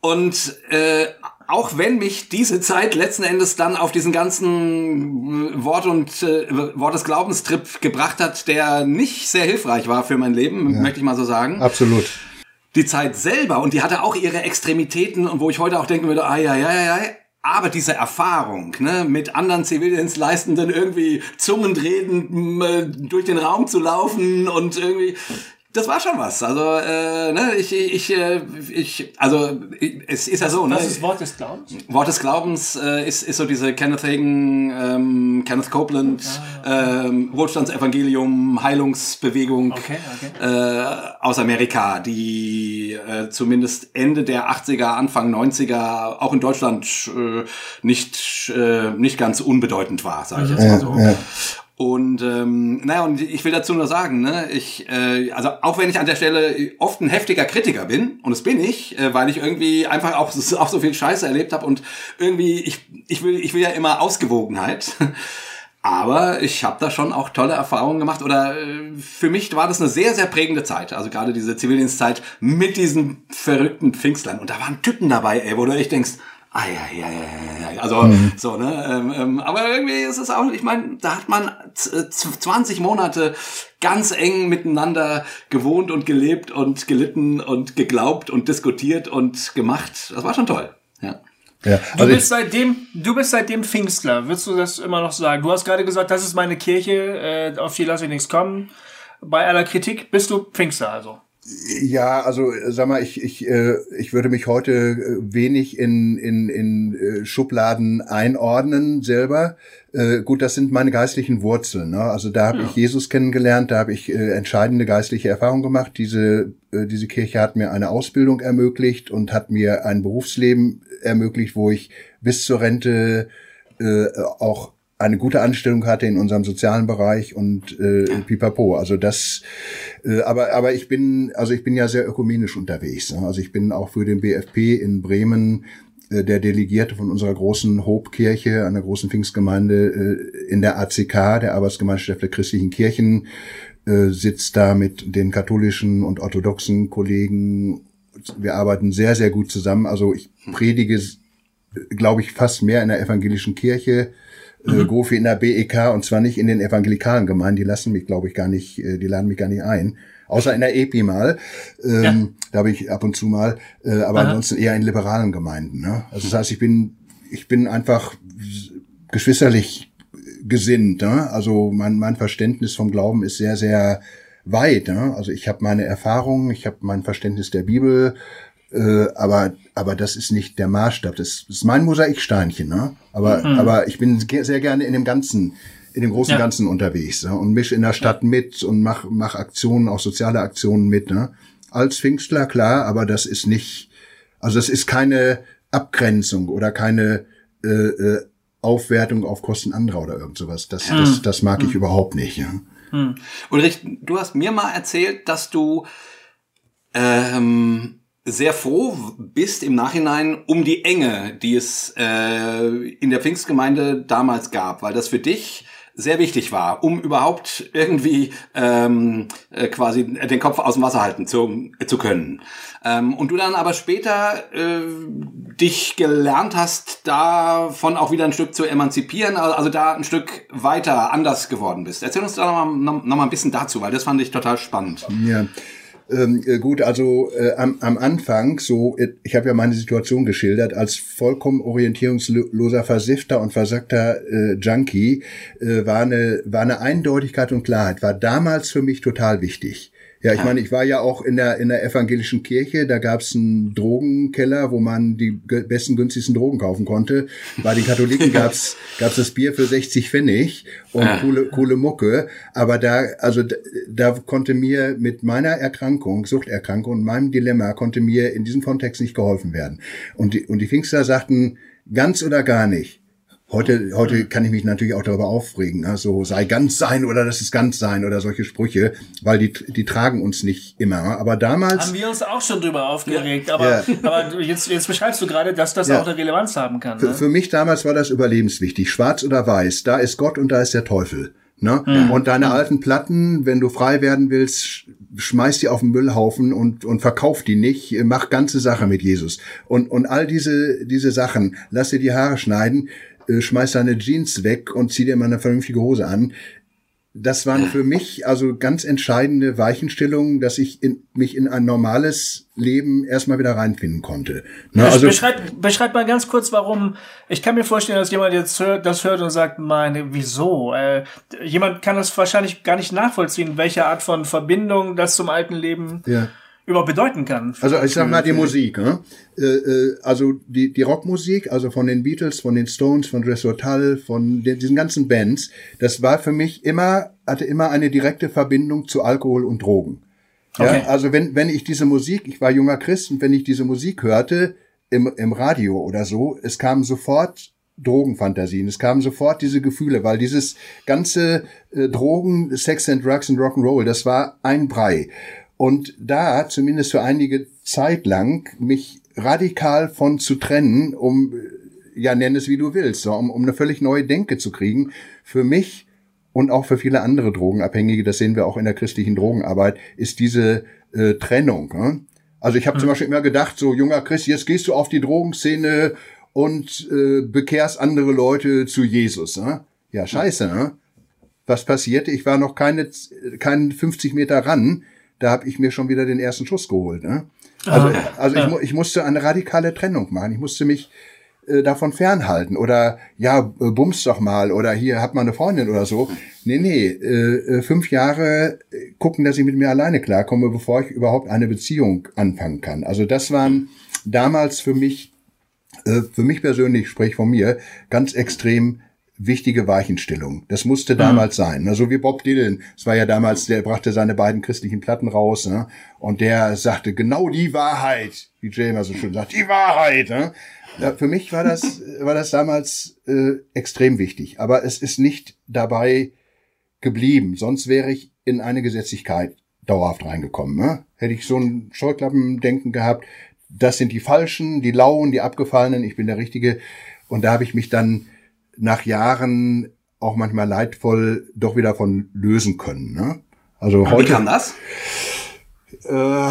Und äh, auch wenn mich diese Zeit letzten Endes dann auf diesen ganzen äh, Wort und äh, Wort des Glaubenstrip gebracht hat, der nicht sehr hilfreich war für mein Leben, möchte ich mal so sagen. Absolut. Die Zeit selber und die hatte auch ihre Extremitäten und wo ich heute auch denken würde, ah ja ja ja ja, aber diese Erfahrung, ne, mit anderen Zivildienstleistenden irgendwie zungend reden, äh, durch den Raum zu laufen und irgendwie, das war schon was. Also, äh, ne, ich, ich, äh, ich, also, es ist ja so, ne? Was ist Wort des Glaubens? Wort des Glaubens äh, ist, ist so diese Kenneth Hagen, ähm, Kenneth Copeland, ah, ähm, Wohlstandsevangelium, Heilungsbewegung okay, okay. Äh, aus Amerika, die äh, zumindest Ende der 80er, Anfang 90er auch in Deutschland äh, nicht, äh, nicht ganz unbedeutend war, sage ich jetzt mal so. Ja. Und ähm, naja, und ich will dazu nur sagen, ne, ich, äh, also auch wenn ich an der Stelle oft ein heftiger Kritiker bin, und das bin ich, äh, weil ich irgendwie einfach auch, auch so viel Scheiße erlebt habe und irgendwie, ich, ich will, ich will ja immer Ausgewogenheit. Aber ich habe da schon auch tolle Erfahrungen gemacht oder äh, für mich war das eine sehr, sehr prägende Zeit. Also gerade diese Zivildienstzeit mit diesen verrückten Pfingstlern. Und da waren Typen dabei, ey, wo du echt denkst, Ah, ja, ja, ja, ja. Also mhm. so, ne? Ähm, ähm, aber irgendwie ist es auch, ich meine, da hat man 20 Monate ganz eng miteinander gewohnt und gelebt und gelitten und geglaubt und diskutiert und gemacht. Das war schon toll. Ja. Ja, also du bist seitdem, du bist seitdem Pfingstler. Würdest du das immer noch sagen? Du hast gerade gesagt, das ist meine Kirche, äh, auf die lasse ich nichts kommen. Bei aller Kritik bist du Pfingstler also. Ja, also sag mal, ich, ich, äh, ich würde mich heute äh, wenig in, in, in äh, Schubladen einordnen selber. Äh, gut, das sind meine geistlichen Wurzeln. Ne? Also da habe ja. ich Jesus kennengelernt, da habe ich äh, entscheidende geistliche Erfahrungen gemacht. Diese, äh, diese Kirche hat mir eine Ausbildung ermöglicht und hat mir ein Berufsleben ermöglicht, wo ich bis zur Rente äh, auch eine gute Anstellung hatte in unserem sozialen Bereich und äh, pipapo. Also das, äh, aber aber ich bin also ich bin ja sehr ökumenisch unterwegs. Ne? Also ich bin auch für den BFP in Bremen äh, der Delegierte von unserer großen Hobkirche, einer großen Pfingstgemeinde äh, in der ACK, der Arbeitsgemeinschaft der christlichen Kirchen, äh, sitzt da mit den katholischen und orthodoxen Kollegen. Wir arbeiten sehr, sehr gut zusammen. Also ich predige, glaube ich, fast mehr in der evangelischen Kirche mhm. Gofi in der BEK und zwar nicht in den evangelikalen Gemeinden, die lassen mich, glaube ich, gar nicht, äh, die laden mich gar nicht ein. Außer in der EPI mal, ähm, ja. da bin ich ab und zu mal, äh, aber Aha. ansonsten eher in liberalen Gemeinden. Ne? Also das heißt, ich bin, ich bin einfach geschwisterlich gesinnt. Ne? Also mein, mein Verständnis vom Glauben ist sehr, sehr weit. Ne? Also ich habe meine Erfahrungen, ich habe mein Verständnis der Bibel, äh, aber, aber das ist nicht der Maßstab. Das ist mein Mosaiksteinchen, ne? Aber, mhm. aber ich bin sehr gerne in dem Ganzen, in dem großen ja. Ganzen unterwegs ne? und misch in der Stadt ja. mit und mach, mach Aktionen, auch soziale Aktionen mit, ne? Als Pfingstler, klar, aber das ist nicht, also das ist keine Abgrenzung oder keine äh, äh, Aufwertung auf Kosten anderer oder irgend sowas. Das, mhm. das, das mag ich mhm. überhaupt nicht. Ja. Mhm. Ulrich, du hast mir mal erzählt, dass du ähm, sehr froh bist im Nachhinein um die Enge, die es äh, in der Pfingstgemeinde damals gab, weil das für dich sehr wichtig war, um überhaupt irgendwie ähm, äh, quasi den Kopf aus dem Wasser halten zu, zu können. Ähm, und du dann aber später äh, dich gelernt hast, davon auch wieder ein Stück zu emanzipieren, also da ein Stück weiter anders geworden bist. Erzähl uns da noch mal, noch, noch mal ein bisschen dazu, weil das fand ich total spannend. Ja. Ähm, äh, gut, also äh, am, am Anfang, so, äh, ich habe ja meine Situation geschildert, als vollkommen orientierungsloser Versifter und versackter äh, Junkie, äh, war, eine, war eine Eindeutigkeit und Klarheit, war damals für mich total wichtig. Ja, ich meine, ich war ja auch in der, in der evangelischen Kirche, da gab's einen Drogenkeller, wo man die besten, günstigsten Drogen kaufen konnte. Bei den Katholiken gab's gab's das Bier für 60 Pfennig und ja. coole, coole Mucke. Aber da, also da, da konnte mir mit meiner Erkrankung, Suchterkrankung und meinem Dilemma, konnte mir in diesem Kontext nicht geholfen werden. Und die, und die Pfingster sagten, ganz oder gar nicht. Heute, heute kann ich mich natürlich auch darüber aufregen, ne? so sei ganz sein oder das ist ganz sein oder solche Sprüche, weil die, die tragen uns nicht immer. Aber damals haben wir uns auch schon drüber aufgeregt. Ja. Aber, ja. aber jetzt, jetzt beschreibst du gerade, dass das ja. auch eine Relevanz haben kann. Ne? Für, für mich damals war das überlebenswichtig. Schwarz oder weiß, da ist Gott und da ist der Teufel. Ne? Mhm. Und deine alten Platten, wenn du frei werden willst, schmeiß die auf den Müllhaufen und, und verkauf die nicht, mach ganze Sache mit Jesus. Und, und all diese, diese Sachen, lass dir die Haare schneiden, schmeiß deine Jeans weg und zieh dir mal eine vernünftige Hose an. das waren für mich also ganz entscheidende Weichenstellungen, dass ich in, mich in ein normales Leben erstmal wieder reinfinden konnte. Ne, also beschreib, beschreib mal ganz kurz, warum. Ich kann mir vorstellen, dass jemand jetzt hört, das hört und sagt, meine, wieso? Äh, jemand kann das wahrscheinlich gar nicht nachvollziehen, welche Art von Verbindung das zum alten Leben ja überhaupt bedeuten kann. Also ich sag mal die Musik, ne? Äh, äh, also die, die Rockmusik, also von den Beatles, von den Stones, von Dress Hotel, von den, diesen ganzen Bands, das war für mich immer, hatte immer eine direkte Verbindung zu Alkohol und Drogen. Ja, okay. also wenn, wenn ich diese Musik, ich war junger Christ und wenn ich diese Musik hörte im, im Radio oder so, es kamen sofort Drogenfantasien. Es kamen sofort diese Gefühle, weil dieses ganze äh, Drogen, Sex and Drugs und Rock'n'Roll, das war ein Brei. Und da, zumindest für einige Zeit lang, mich radikal von zu trennen, um, ja, nenn es wie du willst, so, um, um eine völlig neue Denke zu kriegen, für mich und auch für viele andere Drogenabhängige, das sehen wir auch in der christlichen Drogenarbeit, ist diese äh, Trennung. Ne? Also ich habe mhm. zum Beispiel immer gedacht, so junger Christ, jetzt gehst du auf die Drogenszene und äh, bekehrst andere Leute zu Jesus. Ne? Ja, scheiße, ne? Was passierte? Ich war noch keine, keinen 50 Meter ran da habe ich mir schon wieder den ersten Schuss geholt. Ne? Also, ah, also ja. ich, ich musste eine radikale Trennung machen. Ich musste mich äh, davon fernhalten oder ja, äh, bums doch mal oder hier hat man eine Freundin oder so. Nee, nee, äh, äh, fünf Jahre gucken, dass ich mit mir alleine klarkomme, bevor ich überhaupt eine Beziehung anfangen kann. Also das waren damals für mich, äh, für mich persönlich, sprich von mir, ganz extrem wichtige Weichenstellung. Das musste damals mhm. sein. Ne? So wie Bob Dylan. Es war ja damals, der brachte seine beiden christlichen Platten raus. Ne? Und der sagte genau die Wahrheit, wie Jay so schön sagt, die Wahrheit. Ne? Ja, für mich war das, war das damals äh, extrem wichtig. Aber es ist nicht dabei geblieben. Sonst wäre ich in eine Gesetzlichkeit dauerhaft reingekommen. Ne? Hätte ich so ein Scheuklappendenken gehabt, das sind die Falschen, die Lauen, die Abgefallenen, ich bin der Richtige. Und da habe ich mich dann nach Jahren auch manchmal leidvoll doch wieder von lösen können. Ne? Also heute. Wie kam das? Äh,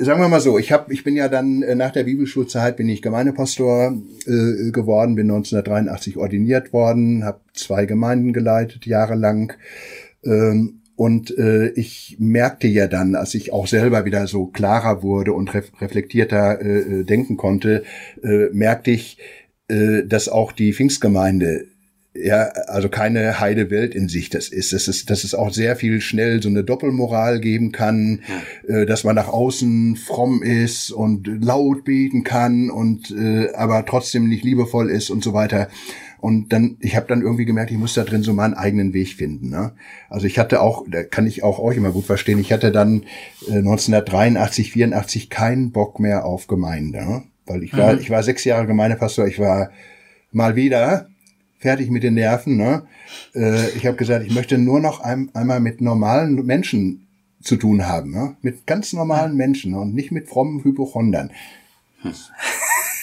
sagen wir mal so, ich habe, ich bin ja dann äh, nach der Bibelschulzeit bin ich Gemeindepastor äh, geworden, bin 1983 ordiniert worden, habe zwei Gemeinden geleitet jahrelang. Ähm, und äh, ich merkte ja dann, als ich auch selber wieder so klarer wurde und ref reflektierter äh, äh denken konnte, äh, merkte ich, äh, dass auch die Pfingstgemeinde ja, also keine heile Welt in sich das ist. Das ist, dass es auch sehr viel schnell so eine Doppelmoral geben kann, äh, dass man nach außen fromm ist und laut beten kann und äh, aber trotzdem nicht liebevoll ist und so weiter. Und dann, ich habe dann irgendwie gemerkt, ich muss da drin so meinen eigenen Weg finden. Ne? Also ich hatte auch, da kann ich auch euch immer gut verstehen, ich hatte dann äh, 1983, 84 keinen Bock mehr auf Gemeinde. Ne? Weil ich war, mhm. ich war sechs Jahre Gemeindepastor, ich war mal wieder fertig mit den Nerven. Ne? Äh, ich habe gesagt, ich möchte nur noch ein, einmal mit normalen Menschen zu tun haben, ne? mit ganz normalen Menschen und nicht mit frommen Hypochondern.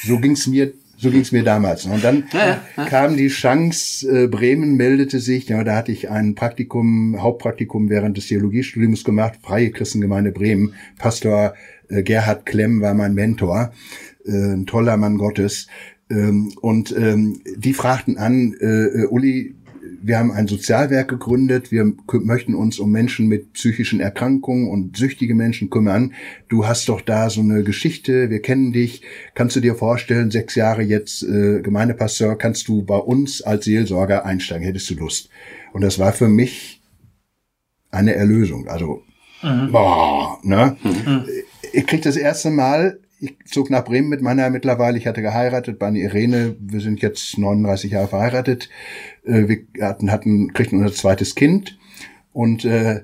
So ging's mir so ging's mir damals. Und dann ja, ja. kam die Chance, äh, Bremen meldete sich, ja, da hatte ich ein Praktikum, Hauptpraktikum während des Theologiestudiums gemacht, Freie Christengemeinde Bremen. Pastor äh, Gerhard Klemm war mein Mentor äh, ein toller Mann Gottes. Ähm, und ähm, die fragten an, äh, äh, Uli, wir haben ein Sozialwerk gegründet, wir möchten uns um Menschen mit psychischen Erkrankungen und süchtige Menschen kümmern. Du hast doch da so eine Geschichte, wir kennen dich. Kannst du dir vorstellen, sechs Jahre jetzt äh, Gemeindepastor, kannst du bei uns als Seelsorger einsteigen? Hättest du Lust? Und das war für mich eine Erlösung. Also, mhm. boah, ne? Mhm. Ich krieg das erste Mal ich zog nach Bremen mit meiner mittlerweile, ich hatte geheiratet, bei Irene, wir sind jetzt 39 Jahre verheiratet, äh, wir hatten, hatten, kriegten unser zweites Kind. Und äh,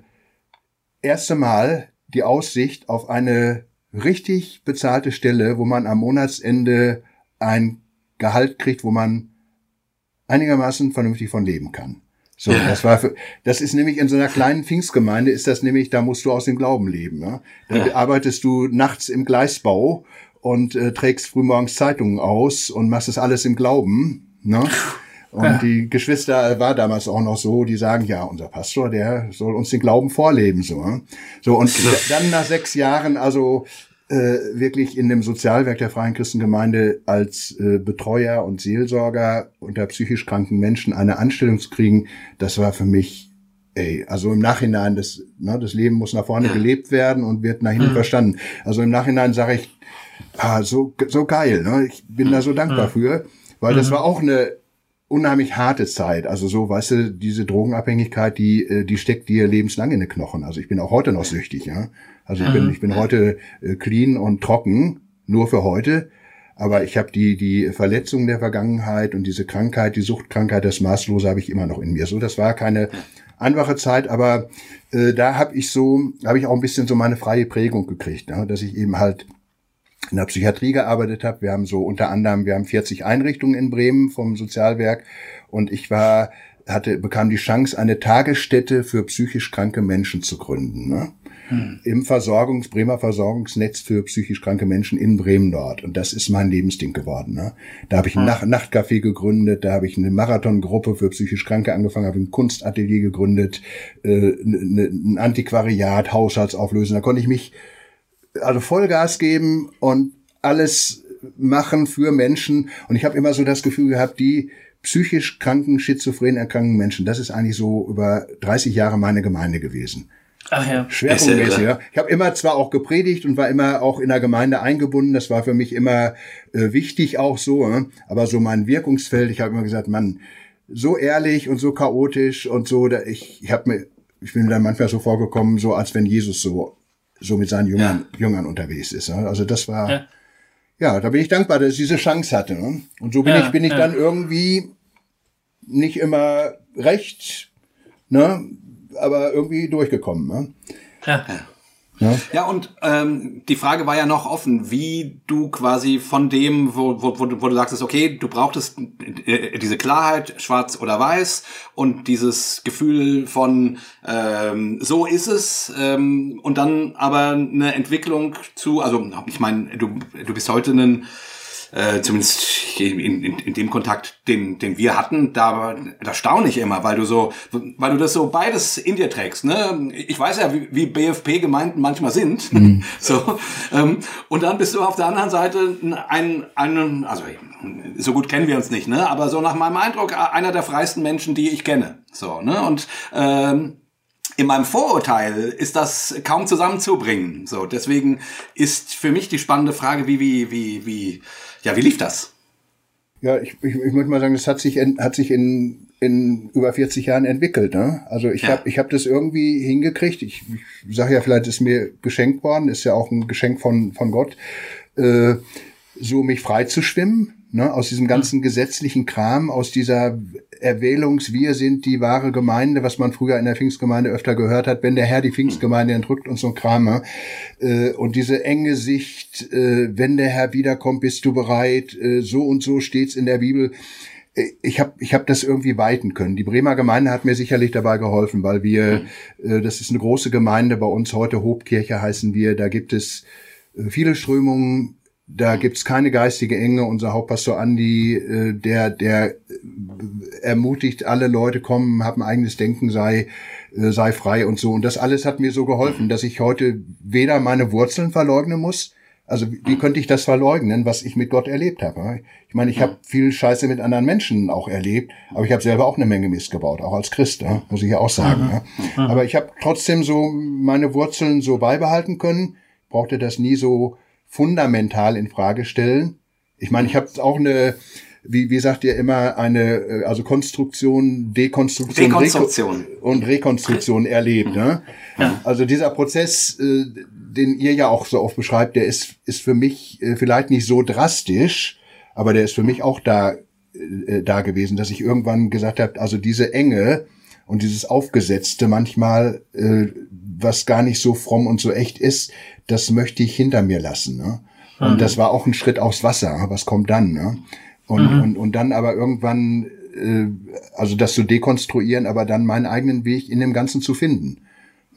erste Mal die Aussicht auf eine richtig bezahlte Stelle, wo man am Monatsende ein Gehalt kriegt, wo man einigermaßen vernünftig von leben kann. So, das war für, das ist nämlich in so einer kleinen Pfingstgemeinde ist das nämlich, da musst du aus dem Glauben leben. Ne? Da ja. arbeitest du nachts im Gleisbau und äh, trägst frühmorgens Zeitungen aus und machst das alles im Glauben. Ne? Und ja. die Geschwister war damals auch noch so, die sagen, ja, unser Pastor, der soll uns den Glauben vorleben. So, ne? so und dann nach sechs Jahren, also äh, wirklich in dem Sozialwerk der Freien Christengemeinde als äh, Betreuer und Seelsorger unter psychisch kranken Menschen eine Anstellung zu kriegen, das war für mich, ey, also im Nachhinein, das, ne, das Leben muss nach vorne ja. gelebt werden und wird nach hinten mhm. verstanden. Also im Nachhinein sage ich, ah, so, so geil, ne? ich bin mhm. da so dankbar mhm. für, weil das mhm. war auch eine unheimlich harte Zeit. Also so, weißt du, diese Drogenabhängigkeit, die, äh, die steckt dir lebenslang in den Knochen. Also ich bin auch heute noch süchtig, ja. Also ich bin, ich bin heute äh, clean und trocken, nur für heute. Aber ich habe die, die Verletzungen der Vergangenheit und diese Krankheit, die Suchtkrankheit, das Maßlose habe ich immer noch in mir. So, das war keine einfache Zeit, aber äh, da habe ich so, habe ich auch ein bisschen so meine freie Prägung gekriegt, ne? dass ich eben halt in der Psychiatrie gearbeitet habe. Wir haben so unter anderem, wir haben 40 Einrichtungen in Bremen vom Sozialwerk und ich war hatte bekam die Chance, eine Tagesstätte für psychisch kranke Menschen zu gründen. Ne? Hm. Im Versorgungs Bremer Versorgungsnetz für psychisch kranke Menschen in Bremen dort. Und das ist mein Lebensding geworden. Ne? Da habe ich ein hm. Nachtcafé gegründet, da habe ich eine Marathongruppe für psychisch Kranke angefangen, habe ein Kunstatelier gegründet, äh, ein Antiquariat, Haushaltsauflösen. Da konnte ich mich also Vollgas geben und alles machen für Menschen. Und ich habe immer so das Gefühl gehabt, die psychisch kranken, schizophren erkrankten Menschen, das ist eigentlich so über 30 Jahre meine Gemeinde gewesen. Ach ja. Schwerpunktmäßig, ja. Ich habe immer zwar auch gepredigt und war immer auch in der Gemeinde eingebunden, das war für mich immer äh, wichtig auch so, äh? aber so mein Wirkungsfeld, ich habe immer gesagt, Mann, so ehrlich und so chaotisch und so, da ich, ich habe mir, ich bin da manchmal so vorgekommen, so als wenn Jesus so so mit seinen Jüngern, ja. Jüngern unterwegs ist. Ne? Also das war, ja. ja. da bin ich dankbar, dass ich diese Chance hatte. Ne? Und so bin ja, ich, bin ich dann irgendwie nicht immer recht, ne, aber irgendwie durchgekommen. Ne? Ja. Ja, ja und ähm, die Frage war ja noch offen, wie du quasi von dem, wo, wo, wo, wo du sagst, okay, du brauchtest äh, diese Klarheit, schwarz oder weiß, und dieses Gefühl von ähm, so ist es, ähm, und dann aber eine Entwicklung zu, also ich meine, du, du bist heute ein äh, zumindest in, in, in dem Kontakt, den, den wir hatten, da, da staune ich immer, weil du so, weil du das so beides in dir trägst. Ne? Ich weiß ja, wie, wie BFP-Gemeinden manchmal sind. Mhm. so, ähm, und dann bist du auf der anderen Seite ein, ein, also so gut kennen wir uns nicht, ne? aber so nach meinem Eindruck einer der freisten Menschen, die ich kenne. So, ne? Und ähm, in meinem Vorurteil ist das kaum zusammenzubringen. So, deswegen ist für mich die spannende Frage, wie, wie, wie, wie, ja, wie lief das? Ja, ich, ich, ich würde mal sagen, das hat sich, in, hat sich in, in über 40 Jahren entwickelt. Ne? Also ich ja. habe ich hab das irgendwie hingekriegt. Ich, ich sage ja, vielleicht ist mir geschenkt worden, ist ja auch ein Geschenk von, von Gott, äh, so mich frei zu schwimmen ne, aus diesem ganzen gesetzlichen Kram, aus dieser Erwählungs, wir sind die wahre Gemeinde, was man früher in der Pfingstgemeinde öfter gehört hat, wenn der Herr die Pfingstgemeinde entrückt und so ein Kram. Ne? Äh, und diese enge Sicht, äh, wenn der Herr wiederkommt, bist du bereit, äh, so und so steht's in der Bibel äh, ich habe ich hab das irgendwie weiten können. Die Bremer Gemeinde hat mir sicherlich dabei geholfen, weil wir, äh, das ist eine große Gemeinde bei uns heute, Hobkirche heißen wir, da gibt es äh, viele Strömungen, da gibt's keine geistige Enge. Unser Hauptpastor Andi, äh, der, der äh, ermutigt alle Leute, kommen, haben eigenes Denken, sei, äh, sei frei und so. Und das alles hat mir so geholfen, dass ich heute weder meine Wurzeln verleugnen muss, also wie könnte ich das verleugnen, was ich mit Gott erlebt habe? Ich meine, ich habe viel Scheiße mit anderen Menschen auch erlebt, aber ich habe selber auch eine Menge Mist gebaut, auch als Christ, muss ich ja auch sagen. Aber ich habe trotzdem so meine Wurzeln so beibehalten können, brauchte das nie so fundamental in Frage stellen. Ich meine, ich habe auch eine, wie, wie sagt ihr immer, eine, äh, also Konstruktion, Dekonstruktion, Rekonstruktion Reko und Rekonstruktion erlebt. Ne? Ja. Also dieser Prozess, äh, den ihr ja auch so oft beschreibt, der ist, ist für mich äh, vielleicht nicht so drastisch, aber der ist für mich auch da, äh, da gewesen, dass ich irgendwann gesagt habe, also diese Enge und dieses Aufgesetzte manchmal, äh, was gar nicht so fromm und so echt ist, das möchte ich hinter mir lassen. Ne? Und mhm. das war auch ein Schritt aufs Wasser. Was kommt dann? Ne? Und, mhm. und, und dann aber irgendwann, äh, also das zu dekonstruieren, aber dann meinen eigenen Weg in dem Ganzen zu finden.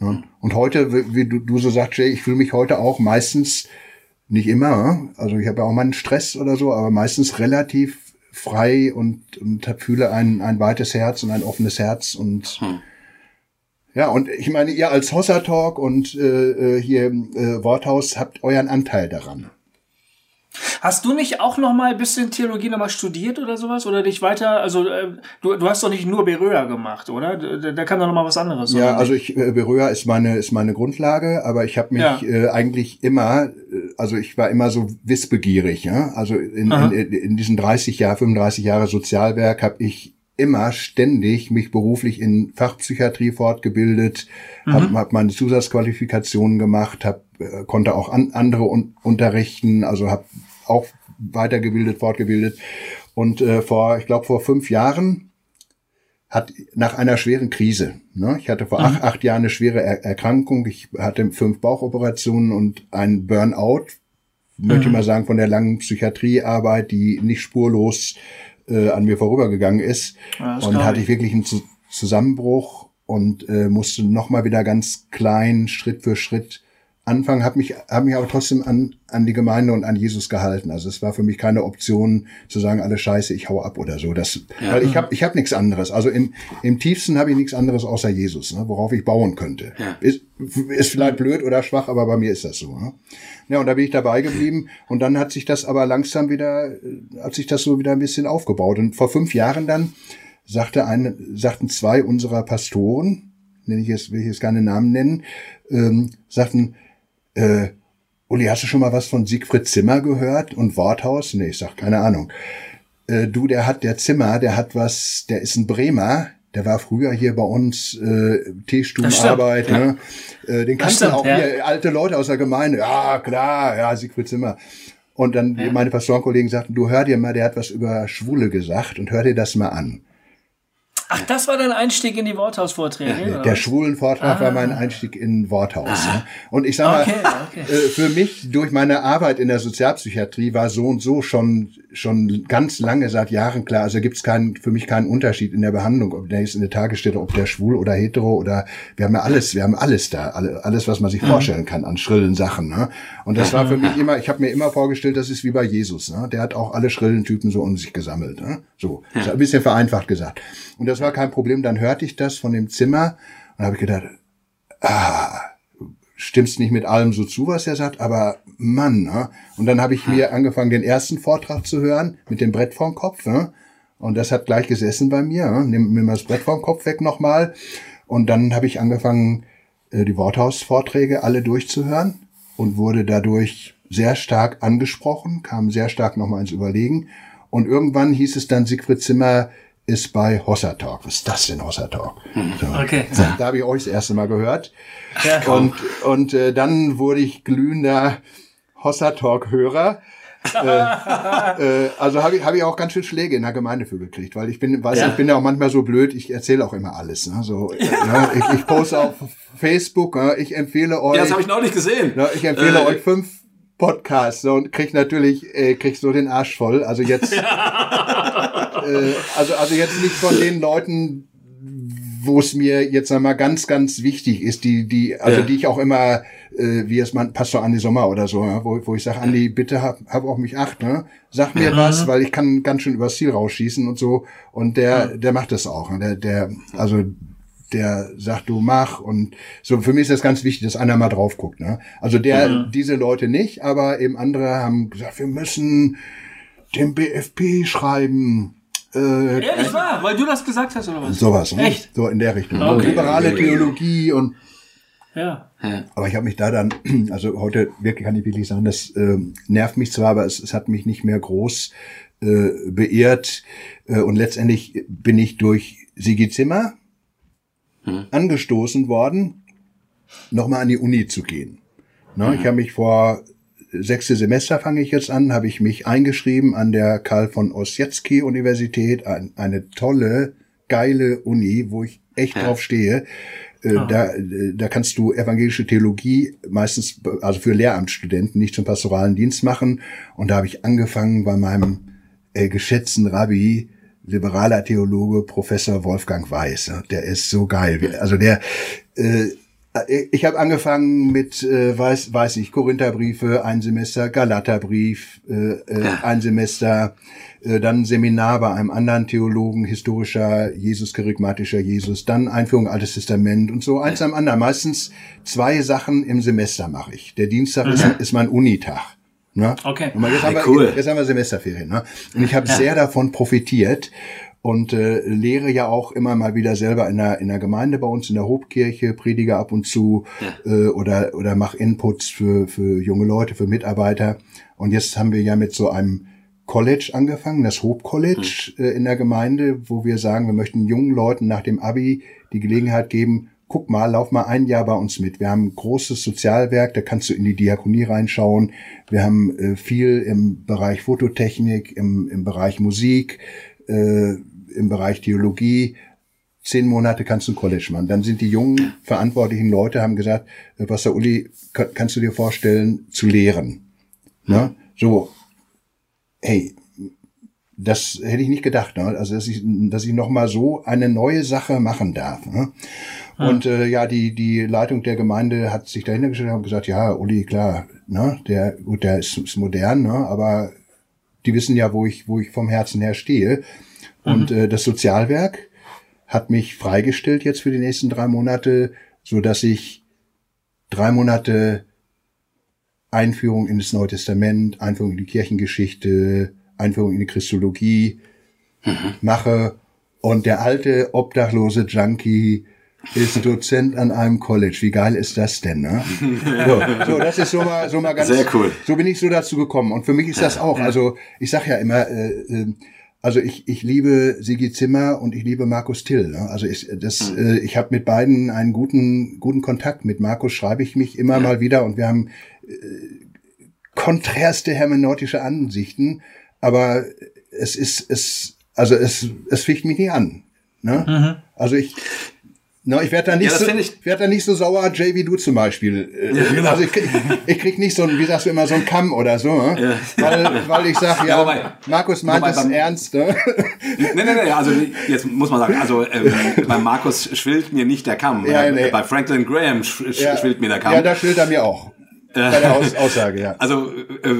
Ne? Und heute, wie du, du so sagst, Jay, ich fühle mich heute auch meistens, nicht immer, also ich habe ja auch mal einen Stress oder so, aber meistens relativ frei und, und fühle ein, ein weites Herz und ein offenes Herz und hm. Ja, und ich meine, ihr als Hossa Talk und äh, äh hier äh, Worthaus habt euren Anteil daran. Hast du nicht auch noch mal ein bisschen Theologie noch mal studiert oder sowas oder dich weiter? Also äh, du, du hast doch nicht nur Berührer gemacht, oder? Da, da kann doch noch mal was anderes. Ja, also ich äh, Berührer ist meine ist meine Grundlage, aber ich habe mich ja. äh, eigentlich immer, äh, also ich war immer so wissbegierig. Ja? Also in, in, in diesen 30 Jahren, 35 Jahre Sozialwerk habe ich immer ständig mich beruflich in Fachpsychiatrie fortgebildet, mhm. habe hab meine Zusatzqualifikationen gemacht, hab, äh, konnte auch an, andere un unterrichten, also habe auch weitergebildet, fortgebildet. Und äh, vor, ich glaube, vor fünf Jahren hat nach einer schweren Krise. Ne? Ich hatte vor mhm. acht, acht Jahren eine schwere er Erkrankung. Ich hatte fünf Bauchoperationen und ein Burnout. Möchte ich mhm. mal sagen, von der langen Psychiatriearbeit, die nicht spurlos äh, an mir vorübergegangen ist. Ja, und hatte ich wirklich einen Zusammenbruch und äh, musste nochmal wieder ganz klein, Schritt für Schritt anfangen, habe mich, hab mich aber trotzdem an, an die Gemeinde und an Jesus gehalten. Also es war für mich keine Option zu sagen, alles scheiße, ich hau ab oder so. Das, ja. Weil ich habe ich hab nichts anderes. Also im, im tiefsten habe ich nichts anderes außer Jesus, ne, worauf ich bauen könnte. Ja. Ist, ist vielleicht blöd oder schwach, aber bei mir ist das so. Ne? Ja, und da bin ich dabei geblieben. Und dann hat sich das aber langsam wieder, hat sich das so wieder ein bisschen aufgebaut. Und vor fünf Jahren dann sagte eine, sagten zwei unserer Pastoren, nenne ich jetzt, will ich jetzt keine Namen nennen, ähm, sagten, äh, Uli, hast du schon mal was von Siegfried Zimmer gehört und Worthaus? Nee, ich sag, keine Ahnung. Äh, du, der hat, der Zimmer, der hat was, der ist ein Bremer, der war früher hier bei uns äh, Teestubenarbeit. Ja. Ne? Äh, den kannst du auch ja. hier, alte Leute aus der Gemeinde. Ja, klar, ja, Siegfried Zimmer. Und dann ja. meine Pastorenkollegen sagten, du hör dir mal, der hat was über Schwule gesagt und hör dir das mal an. Ach, das war dein Einstieg in die Worthaus-Vorträge? Ja, der schwulen Vortrag ah. war mein Einstieg in Worthaus. Ah. Und ich sag mal, okay, okay. Äh, für mich durch meine Arbeit in der Sozialpsychiatrie war so und so schon schon ganz lange seit Jahren klar. Also gibt es keinen für mich keinen Unterschied in der Behandlung, ob der ist in der Tagesstätte, ob der schwul oder hetero oder wir haben ja alles, wir haben alles da, alles was man sich mhm. vorstellen kann an schrillen Sachen. Ne? Und das war für mich immer, ich habe mir immer vorgestellt, das ist wie bei Jesus. Ne? Der hat auch alle schrillen Typen so um sich gesammelt. Ne? So, ja. ein bisschen vereinfacht gesagt. Und das war kein Problem. Dann hörte ich das von dem Zimmer und habe ich gedacht, ah, stimmt's nicht mit allem so zu, was er sagt, aber Mann, ne? Und dann habe ich mir angefangen, den ersten Vortrag zu hören mit dem Brett vorm Kopf, ne? Und das hat gleich gesessen bei mir. Ne? Nimm mir mal das Brett vorm Kopf weg nochmal. Und dann habe ich angefangen, äh, die Worthaus-Vorträge alle durchzuhören und wurde dadurch sehr stark angesprochen, kam sehr stark nochmal ins Überlegen. Und irgendwann hieß es dann, Siegfried Zimmer ist bei Hossa Talk. Was ist das denn, Hossa Talk? So. Okay. Da, da habe ich euch das erste Mal gehört. Ja. Und, und äh, dann wurde ich glühender Hossa Talk-Hörer. äh, äh, also habe ich, hab ich auch ganz schön Schläge in der Gemeinde für gekriegt, weil ich bin, weiß ja. ich bin ja auch manchmal so blöd, ich erzähle auch immer alles. Ne? So, ja. ich, ich poste auf Facebook, ne? ich empfehle euch. Ja, das habe ich noch nicht gesehen. Ne? Ich empfehle äh, euch fünf Podcasts so, und krieg natürlich äh, krieg so den Arsch voll. Also jetzt, äh, also also jetzt nicht von den Leuten, wo es mir jetzt einmal ganz ganz wichtig ist, die die also ja. die ich auch immer äh, wie es man Pastor Andi Sommer oder so, ja, wo, wo ich sage, Andi, bitte hab, hab auf mich acht, ne? Sag mir mhm. was, weil ich kann ganz schön übers Ziel rausschießen und so. Und der, der macht das auch. Ne? Der, der, also der sagt, du mach und so für mich ist das ganz wichtig, dass einer mal drauf guckt. Ne? Also der, mhm. diese Leute nicht, aber eben andere haben gesagt, wir müssen dem BFP schreiben. Äh, Ehrlich wahr, weil du das gesagt hast oder was? Sowas, ne? Echt? So in der Richtung. Okay. So liberale Theologie und ja. Aber ich habe mich da dann, also heute wirklich kann ich wirklich sagen, das äh, nervt mich zwar, aber es, es hat mich nicht mehr groß äh, beehrt. Äh, und letztendlich bin ich durch Sigi Zimmer, hm. angestoßen worden, nochmal an die Uni zu gehen. Ne, hm. Ich habe mich vor sechste Semester fange ich jetzt an, habe ich mich eingeschrieben an der Karl von Ossietzky Universität, ein, eine tolle, geile Uni, wo ich echt ja. drauf stehe. Äh, ah. Da, da kannst du evangelische Theologie meistens, also für Lehramtsstudenten, nicht zum pastoralen Dienst machen. Und da habe ich angefangen bei meinem äh, geschätzten Rabbi, liberaler Theologe Professor Wolfgang Weiß. Der ist so geil. Also der, äh, Äh, ich habe angefangen mit, äh, weiß, weiß nicht, Korintherbriefe, ein Semester, Galaterbrief, äh, äh, ja. ein Semester, äh, dann Seminar bei einem anderen Theologen, historischer Jesus, charismatischer Jesus, dann Einführung Altes Testament und so eins am anderen. Meistens zwei Sachen im Semester mache ich. Der Dienstag mhm. ist, ist mein Unitag. Ne? Okay. Und jetzt, ah, haben wir, cool. jetzt haben wir Semesterferien. Ne? Und ich habe ja. sehr davon profitiert und äh, lehre ja auch immer mal wieder selber in der, in der Gemeinde bei uns in der Hobkirche, predige ab und zu ja. äh, oder, oder mach Inputs für, für junge Leute, für Mitarbeiter. Und jetzt haben wir ja mit so einem College angefangen, das Hope College mhm. äh, in der Gemeinde, wo wir sagen, wir möchten jungen Leuten nach dem Abi die Gelegenheit geben, guck mal, lauf mal ein Jahr bei uns mit. Wir haben ein großes Sozialwerk, da kannst du in die Diakonie reinschauen. Wir haben äh, viel im Bereich Fototechnik, im, im Bereich Musik, äh, im Bereich Theologie. Zehn Monate kannst du ein College machen. Dann sind die jungen verantwortlichen Leute, haben gesagt, äh, Pastor Uli, kannst du dir vorstellen, zu lehren? Ne? So, hey, das hätte ich nicht gedacht, ne? also dass ich, dass ich noch mal so eine neue Sache machen darf. Ne? Ah. Und äh, ja, die die Leitung der Gemeinde hat sich dahinter gestellt und gesagt, ja, Uli, klar, ne, der gut, der ist, ist modern, ne, aber die wissen ja, wo ich wo ich vom Herzen her stehe. Und mhm. äh, das Sozialwerk hat mich freigestellt jetzt für die nächsten drei Monate, so dass ich drei Monate Einführung in das Neue Testament, Einführung in die Kirchengeschichte, Einführung in die Christologie mhm. mache. Und der alte obdachlose Junkie ist Dozent an einem College. Wie geil ist das denn, ne? So, so das ist so mal, so mal ganz. Sehr cool. So bin ich so dazu gekommen. Und für mich ist das auch. Also ich sag ja immer, äh, äh, also ich, ich liebe Sigi Zimmer und ich liebe Markus Till. Ne? Also ich, das, mhm. äh, ich habe mit beiden einen guten, guten Kontakt. Mit Markus schreibe ich mich immer ja. mal wieder und wir haben äh, konträrste hermeneutische Ansichten, aber es ist, es, also es, es ficht mich nie an. Ne? Mhm. Also ich, No, ich werde da nicht ja, so, ich werd da nicht so sauer, Jay, wie du zum Beispiel. Äh, ja, genau. Also ich, krieg, ich krieg nicht so ein, wie sagst du immer, so ein Kamm oder so, ne? ja. weil, weil ich sag, ja, wobei, Markus meint es ernst. Ne? Nee, nee, nee, also jetzt muss man sagen, also ähm, bei Markus schwillt mir nicht der Kamm. Ja, nee. Bei Franklin Graham schwillt mir der Kamm. Ja, da schwillt er mir auch. Bei der Aus Aussage, ja. Also äh,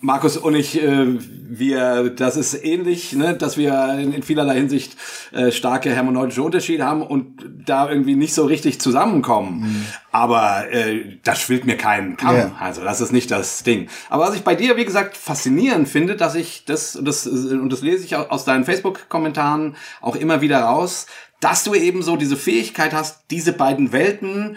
Markus und ich, äh, wir, das ist ähnlich, ne, dass wir in, in vielerlei Hinsicht äh, starke hermeneutische Unterschiede haben und da irgendwie nicht so richtig zusammenkommen. Mhm. Aber äh, das schwillt mir keinen Kamm. Ja. Also das ist nicht das Ding. Aber was ich bei dir, wie gesagt, faszinierend finde, dass ich das, das und das lese ich aus deinen Facebook-Kommentaren auch immer wieder raus, dass du eben so diese Fähigkeit hast, diese beiden Welten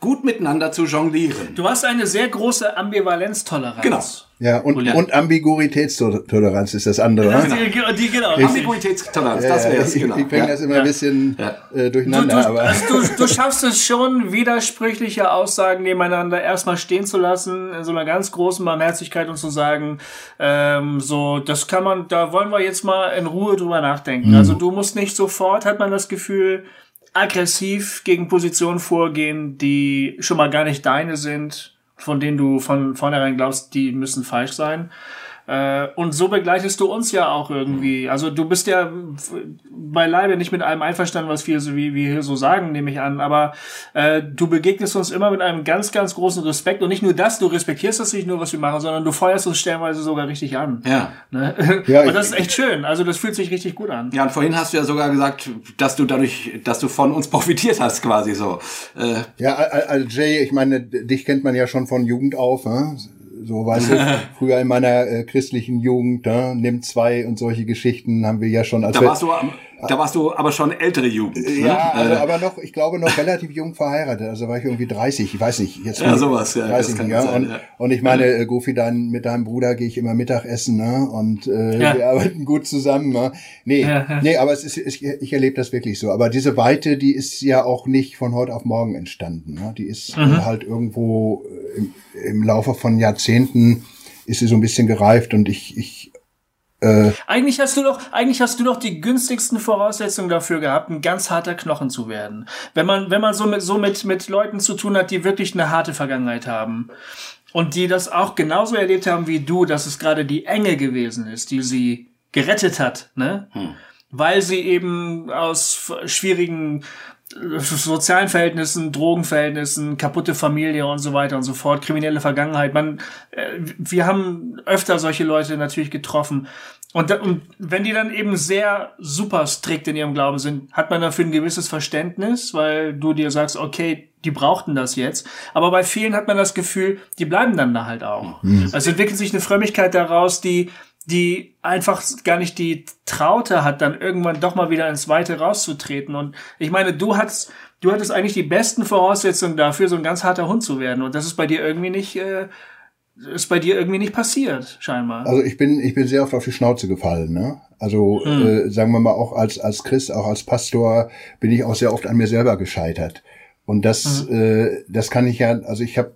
gut miteinander zu jonglieren. Du hast eine sehr große Ambivalenztoleranz. Genau. Ja, und, und Ambiguitätstoleranz ist das andere. Ja, ne? die, die, genau. Ambiguitätstoleranz, das wäre es. Genau. Ich, ich bringe ja. das immer ja. ein bisschen äh, durcheinander. Du, du, aber. Also du, du schaffst es schon, widersprüchliche Aussagen nebeneinander erstmal stehen zu lassen, in so einer ganz großen Barmherzigkeit und zu sagen, ähm, so, das kann man, da wollen wir jetzt mal in Ruhe drüber nachdenken. Mhm. Also du musst nicht sofort, hat man das Gefühl, aggressiv gegen Positionen vorgehen, die schon mal gar nicht deine sind, von denen du von vornherein glaubst, die müssen falsch sein. Äh, und so begleitest du uns ja auch irgendwie. Also du bist ja beileibe nicht mit allem einverstanden, was wir so wie wir hier so sagen, nehme ich an. Aber äh, du begegnest uns immer mit einem ganz, ganz großen Respekt. Und nicht nur das, du respektierst das nicht nur, was wir machen, sondern du feuerst uns stellenweise sogar richtig an. Ja. Ne? ja und das ist echt schön. Also das fühlt sich richtig gut an. Ja, und vorhin hast du ja sogar gesagt, dass du dadurch, dass du von uns profitiert hast, quasi so. Äh. Ja, also Jay, ich meine, dich kennt man ja schon von Jugend auf. Hm? So, weißt du, früher in meiner äh, christlichen Jugend, ne, nimm zwei und solche Geschichten haben wir ja schon. Als da warst du am, da warst du aber schon ältere Jugend. Ne? Ja, also, aber noch, ich glaube noch relativ jung verheiratet. Also war ich irgendwie 30, ich weiß nicht. Jetzt ja, sowas, ja. 30, das ja. Sein, und, ja. und ich meine, äh, Gofi, dein, mit deinem Bruder gehe ich immer Mittagessen, ne? Und äh, ja. wir arbeiten gut zusammen. Ne? Nee, ja. nee, aber es ist, ich, ich erlebe das wirklich so. Aber diese Weite, die ist ja auch nicht von heute auf morgen entstanden. Ne? Die ist mhm. halt irgendwo äh, im, im Laufe von Jahrzehnten ist sie so ein bisschen gereift und ich, ich äh, eigentlich hast du doch, eigentlich hast du doch die günstigsten Voraussetzungen dafür gehabt, ein ganz harter Knochen zu werden. Wenn man, wenn man so mit, so mit, mit Leuten zu tun hat, die wirklich eine harte Vergangenheit haben. Und die das auch genauso erlebt haben wie du, dass es gerade die Enge gewesen ist, die sie gerettet hat, ne? Hm. Weil sie eben aus schwierigen sozialen Verhältnissen, Drogenverhältnissen, kaputte Familie und so weiter und so fort, kriminelle Vergangenheit. Man, äh, wir haben öfter solche Leute natürlich getroffen. Und, und wenn die dann eben sehr super strikt in ihrem Glauben sind, hat man dafür ein gewisses Verständnis, weil du dir sagst, okay, die brauchten das jetzt. Aber bei vielen hat man das Gefühl, die bleiben dann da halt auch. Mhm. Also entwickelt sich eine Frömmigkeit daraus, die die einfach gar nicht die Traute hat, dann irgendwann doch mal wieder ins Weite rauszutreten. Und ich meine, du hattest, du hattest eigentlich die besten Voraussetzungen dafür, so ein ganz harter Hund zu werden. Und das ist bei dir irgendwie nicht, äh, ist bei dir irgendwie nicht passiert, scheinbar. Also ich bin, ich bin sehr oft auf die Schnauze gefallen, ne? Also hm. äh, sagen wir mal auch als als Christ, auch als Pastor bin ich auch sehr oft an mir selber gescheitert. Und das, mhm. äh, das kann ich ja, also ich habe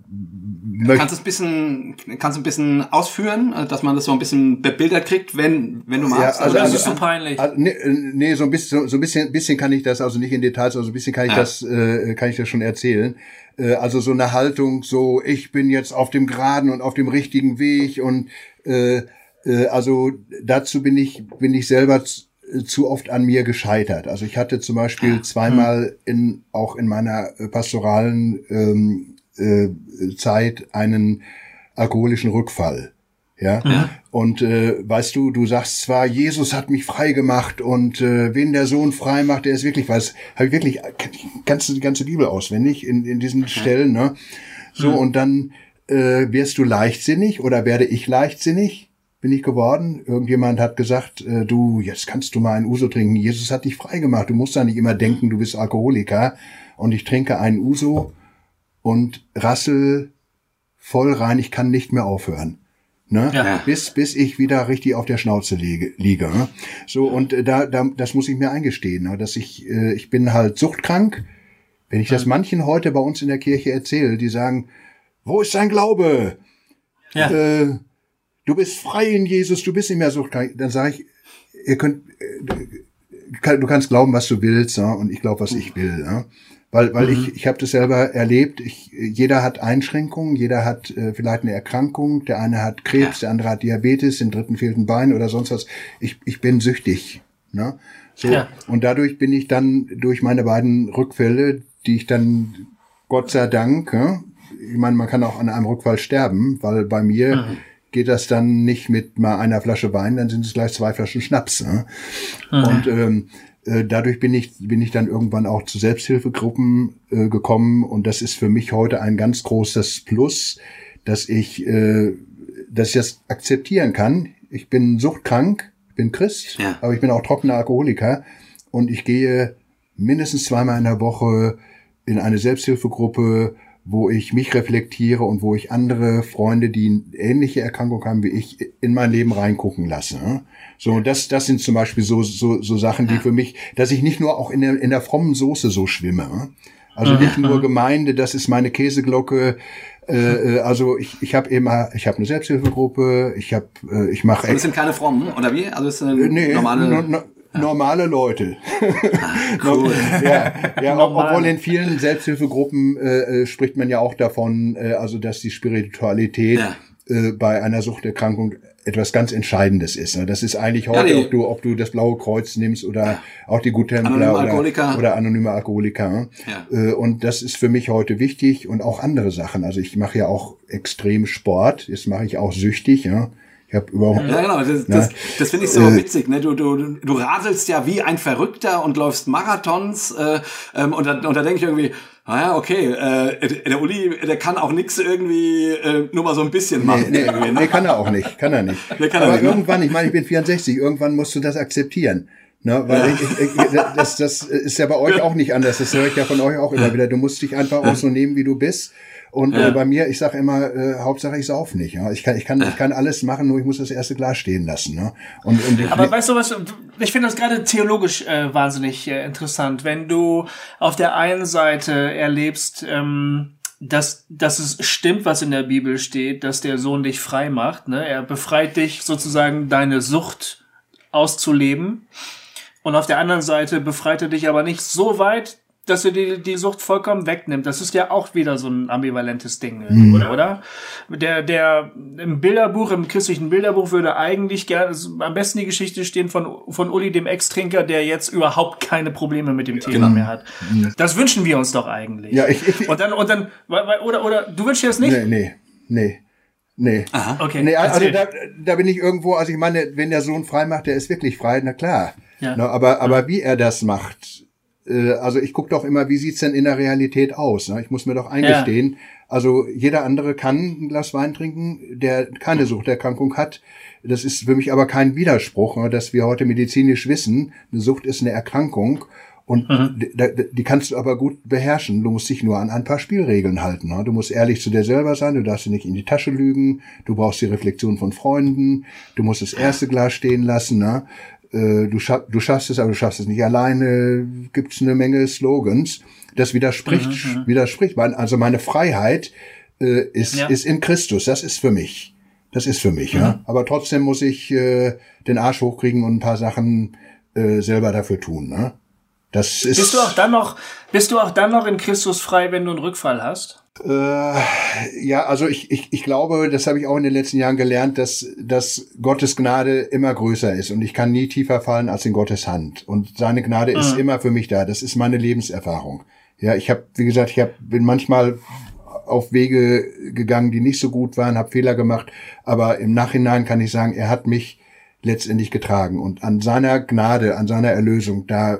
Kannst du ein bisschen, kannst du ein bisschen ausführen, äh, dass man das so ein bisschen bebildert kriegt, wenn, wenn du magst? Ja, also, das ist so peinlich. Also, nee, nee, so ein bisschen, so ein bisschen, bisschen kann ich das, also nicht in Details, also ein bisschen kann ich ja. das, äh, kann ich das schon erzählen. Äh, also so eine Haltung, so ich bin jetzt auf dem geraden und auf dem richtigen Weg und äh, äh, also dazu bin ich, bin ich selber zu oft an mir gescheitert. Also ich hatte zum Beispiel zweimal in auch in meiner pastoralen ähm, äh, Zeit einen alkoholischen Rückfall. Ja? ja. Und äh, weißt du, du sagst zwar, Jesus hat mich frei gemacht und äh, wen der Sohn frei macht, der ist wirklich was, habe ich wirklich ganze die ganze Bibel auswendig in, in diesen ja. Stellen, ne? So ja. und dann äh, wirst du leichtsinnig oder werde ich leichtsinnig? Bin ich geworden? Irgendjemand hat gesagt, äh, du, jetzt kannst du mal ein Uso trinken. Jesus hat dich frei gemacht. Du musst da nicht immer denken, du bist Alkoholiker. Und ich trinke einen Uso und rassel voll rein, ich kann nicht mehr aufhören. Ne? Ja. Bis, bis ich wieder richtig auf der Schnauze liege. liege ne? So, und äh, da, da, das muss ich mir eingestehen, ne? dass ich, äh, ich bin halt suchtkrank. Wenn ich das manchen heute bei uns in der Kirche erzähle, die sagen, wo ist dein Glaube? Ja. Äh, du bist frei in Jesus, du bist nicht mehr suchtkrank. Dann sage ich, ihr könnt, äh, du kannst glauben, was du willst, ja? und ich glaube, was ich will. Ja? Weil, weil mhm. ich, ich habe das selber erlebt. Ich, jeder hat Einschränkungen, jeder hat äh, vielleicht eine Erkrankung. Der eine hat Krebs, ja. der andere hat Diabetes, den dritten fehlt ein Bein oder sonst was. Ich, ich bin süchtig. Ne? So. Ja. Und dadurch bin ich dann durch meine beiden Rückfälle, die ich dann Gott sei Dank, ja, ich meine, man kann auch an einem Rückfall sterben, weil bei mir mhm. geht das dann nicht mit mal einer Flasche Wein, dann sind es gleich zwei Flaschen Schnaps. Ne? Mhm. Und ähm, äh, dadurch bin ich, bin ich dann irgendwann auch zu Selbsthilfegruppen äh, gekommen und das ist für mich heute ein ganz großes Plus, dass ich, äh, dass ich das akzeptieren kann. Ich bin suchtkrank, ich bin Christ, ja. aber ich bin auch trockener Alkoholiker und ich gehe mindestens zweimal in der Woche in eine Selbsthilfegruppe, wo ich mich reflektiere und wo ich andere Freunde, die ähnliche Erkrankung haben wie ich, in mein Leben reingucken lasse. So, das, das sind zum Beispiel so, so, so Sachen, die für mich, dass ich nicht nur auch in der, in der frommen Soße so schwimme. Also nicht nur Gemeinde, das ist meine Käseglocke. Äh, äh also ich, ich habe immer, ich habe eine Selbsthilfegruppe, ich habe, äh, ich mache. Das sind keine frommen oder wie? Also es sind nee, normale. No, no, normale Leute. Ah, cool. ja, ja obwohl in vielen Selbsthilfegruppen äh, äh, spricht man ja auch davon, äh, also dass die Spiritualität ja. äh, bei einer Suchterkrankung etwas ganz Entscheidendes ist. Ne? Das ist eigentlich heute, ja, ob du, ob du das Blaue Kreuz nimmst oder ja. auch die Guttempler oder, oder anonyme Alkoholiker. Ne? Ja. Äh, und das ist für mich heute wichtig und auch andere Sachen. Also ich mache ja auch extrem Sport. Jetzt mache ich auch süchtig. Ja? Ich habe überhaupt. Ja, genau. Das, das, das finde ich so äh, witzig. Ne? Du, du, du radelst ja wie ein Verrückter und läufst Marathons. Äh, ähm, und, da, und da denke ich irgendwie, ah okay, äh, der Uli, der kann auch nix irgendwie äh, nur mal so ein bisschen machen. Nee, nee, nee kann er auch nicht, kann er nicht. Nee, kann Aber er nicht, ne? irgendwann, ne? ich meine, ich bin 64, irgendwann musst du das akzeptieren. Ne, weil ja. ich, ich, das, das ist ja bei euch auch nicht anders. Das höre ich ja von euch auch immer wieder. Du musst dich einfach auch so nehmen, wie du bist. Und äh, ja. äh, bei mir, ich sage immer, äh, Hauptsache ich sauf nicht. Ja? Ich kann, ich kann, ich kann alles machen, nur ich muss das erste Glas stehen lassen. Ne? Und, und Aber weißt du was? Ich finde das gerade theologisch äh, wahnsinnig äh, interessant, wenn du auf der einen Seite erlebst. Ähm, dass, dass es stimmt, was in der Bibel steht, dass der Sohn dich frei macht. Ne? Er befreit dich sozusagen, deine Sucht auszuleben. Und auf der anderen Seite befreit er dich aber nicht so weit, dass du die, die Sucht vollkommen wegnimmt. Das ist ja auch wieder so ein ambivalentes Ding, mhm. oder? Der, der im Bilderbuch, im christlichen Bilderbuch würde eigentlich gerne am besten die Geschichte stehen von, von Uli, dem Ex-Trinker, der jetzt überhaupt keine Probleme mit dem Thema genau. mehr hat. Mhm. Das wünschen wir uns doch eigentlich. Ja, ich, ich, und dann, und dann, oder, oder, du wünschst dir das nicht? Nee, nee, nee. Nee. Aha. Okay. Nee, also da, da bin ich irgendwo, also ich meine, wenn der Sohn frei macht, der ist wirklich frei, na klar. Ja. No, aber, aber wie er das macht, äh, also ich gucke doch immer, wie sieht's denn in der Realität aus? Ne? Ich muss mir doch eingestehen, ja. also jeder andere kann ein Glas Wein trinken, der keine Suchterkrankung hat. Das ist für mich aber kein Widerspruch, ne, dass wir heute medizinisch wissen, eine Sucht ist eine Erkrankung und mhm. die, die, kannst du aber gut beherrschen. Du musst dich nur an ein paar Spielregeln halten. Ne? Du musst ehrlich zu dir selber sein, du darfst dir nicht in die Tasche lügen, du brauchst die Reflexion von Freunden, du musst das erste Glas stehen lassen. Ne? Äh, du, schaff, du schaffst es, aber du schaffst es nicht alleine, gibt's eine Menge Slogans. Das widerspricht, mhm, mhm. widerspricht. Also meine Freiheit äh, ist, ja. ist in Christus, das ist für mich. Das ist für mich, mhm. ja. Aber trotzdem muss ich äh, den Arsch hochkriegen und ein paar Sachen äh, selber dafür tun. Ne? Das ist. Bist du auch dann noch, bist du auch dann noch in Christus frei, wenn du einen Rückfall hast? Äh, ja, also ich, ich, ich glaube, das habe ich auch in den letzten Jahren gelernt, dass, dass Gottes Gnade immer größer ist und ich kann nie tiefer fallen als in Gottes Hand. Und seine Gnade mhm. ist immer für mich da. Das ist meine Lebenserfahrung. Ja, ich habe, wie gesagt, ich hab, bin manchmal auf Wege gegangen, die nicht so gut waren, habe Fehler gemacht, aber im Nachhinein kann ich sagen, er hat mich letztendlich getragen und an seiner Gnade, an seiner Erlösung, da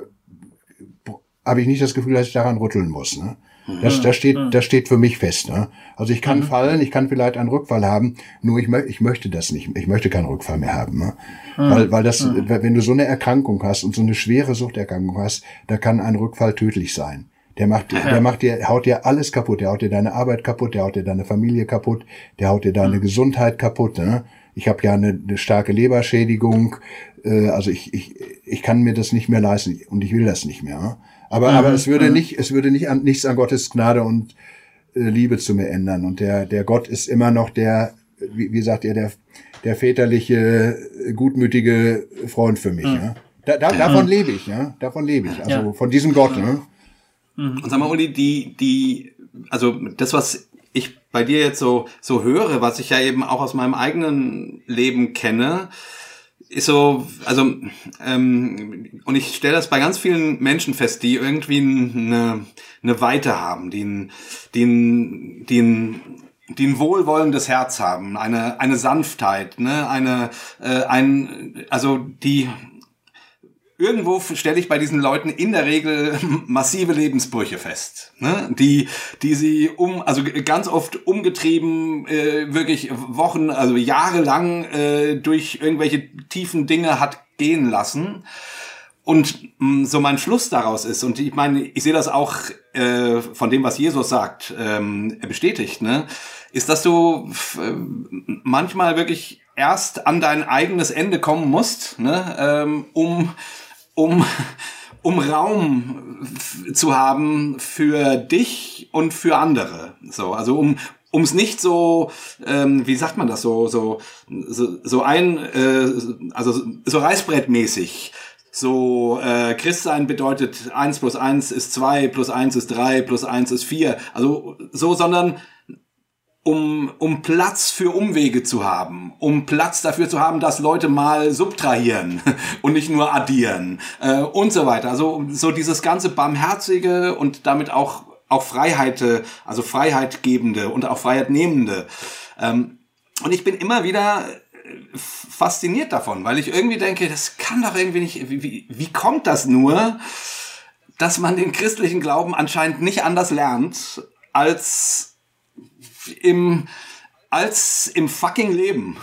habe ich nicht das Gefühl, dass ich daran rütteln muss. Ne? Das, das, steht, das steht für mich fest. Ne? Also ich kann mhm. fallen, ich kann vielleicht einen Rückfall haben, nur ich, mö ich möchte das nicht. Ich möchte keinen Rückfall mehr haben. Ne? Mhm. Weil, weil das, mhm. wenn du so eine Erkrankung hast und so eine schwere Suchterkrankung hast, da kann ein Rückfall tödlich sein. Der macht, ja. der macht dir, haut dir alles kaputt. Der haut dir deine Arbeit kaputt, der haut dir deine Familie kaputt, der haut dir deine mhm. Gesundheit kaputt. Ne? Ich habe ja eine, eine starke Leberschädigung. Äh, also ich, ich, ich kann mir das nicht mehr leisten und ich will das nicht mehr. Ne? Aber, mhm. aber es würde mhm. nicht, es würde nicht an, nichts an Gottes Gnade und äh, Liebe zu mir ändern. Und der, der Gott ist immer noch der, wie, wie sagt ihr, der, der väterliche, gutmütige Freund für mich. Mhm. Ja? Da, da, davon lebe ich, ja. Davon lebe ich. Also ja. von diesem Gott. Ne? Mhm. Und sag mal, Uli, die, die, also das, was ich bei dir jetzt so, so höre, was ich ja eben auch aus meinem eigenen Leben kenne, ist so, also, ähm, und ich stelle das bei ganz vielen Menschen fest, die irgendwie eine, eine Weite haben, die ein, die ein, die ein, die ein wohlwollendes Herz haben, eine, eine Sanftheit, ne, eine, äh, ein, also die, irgendwo stelle ich bei diesen Leuten in der Regel massive Lebensbrüche fest, ne? die, die sie um, also ganz oft umgetrieben, äh, wirklich Wochen, also jahrelang äh, durch irgendwelche tiefen Dinge hat gehen lassen. Und mh, mm, so mein Schluss daraus ist, und ich meine, ich sehe das auch äh, von dem, was Jesus sagt, ähm, bestätigt, ne, ist, dass du äh, manchmal wirklich erst an dein eigenes Ende kommen musst, ne, ähm, um um, um Raum zu haben für dich und für andere. So, also um, um es nicht so, ähm, wie sagt man das, so, so, so, so ein, äh, also so reißbrettmäßig. So, äh, Christsein bedeutet eins plus eins ist zwei plus eins ist drei plus eins ist vier Also so, sondern um, um Platz für Umwege zu haben, um Platz dafür zu haben, dass Leute mal subtrahieren und nicht nur addieren äh, und so weiter. Also so dieses ganze barmherzige und damit auch auch Freiheit, also Freiheit gebende und auch Freiheit nehmende. Ähm, und ich bin immer wieder fasziniert davon, weil ich irgendwie denke, das kann doch irgendwie nicht, wie, wie kommt das nur, dass man den christlichen Glauben anscheinend nicht anders lernt, als im, als im fucking Leben,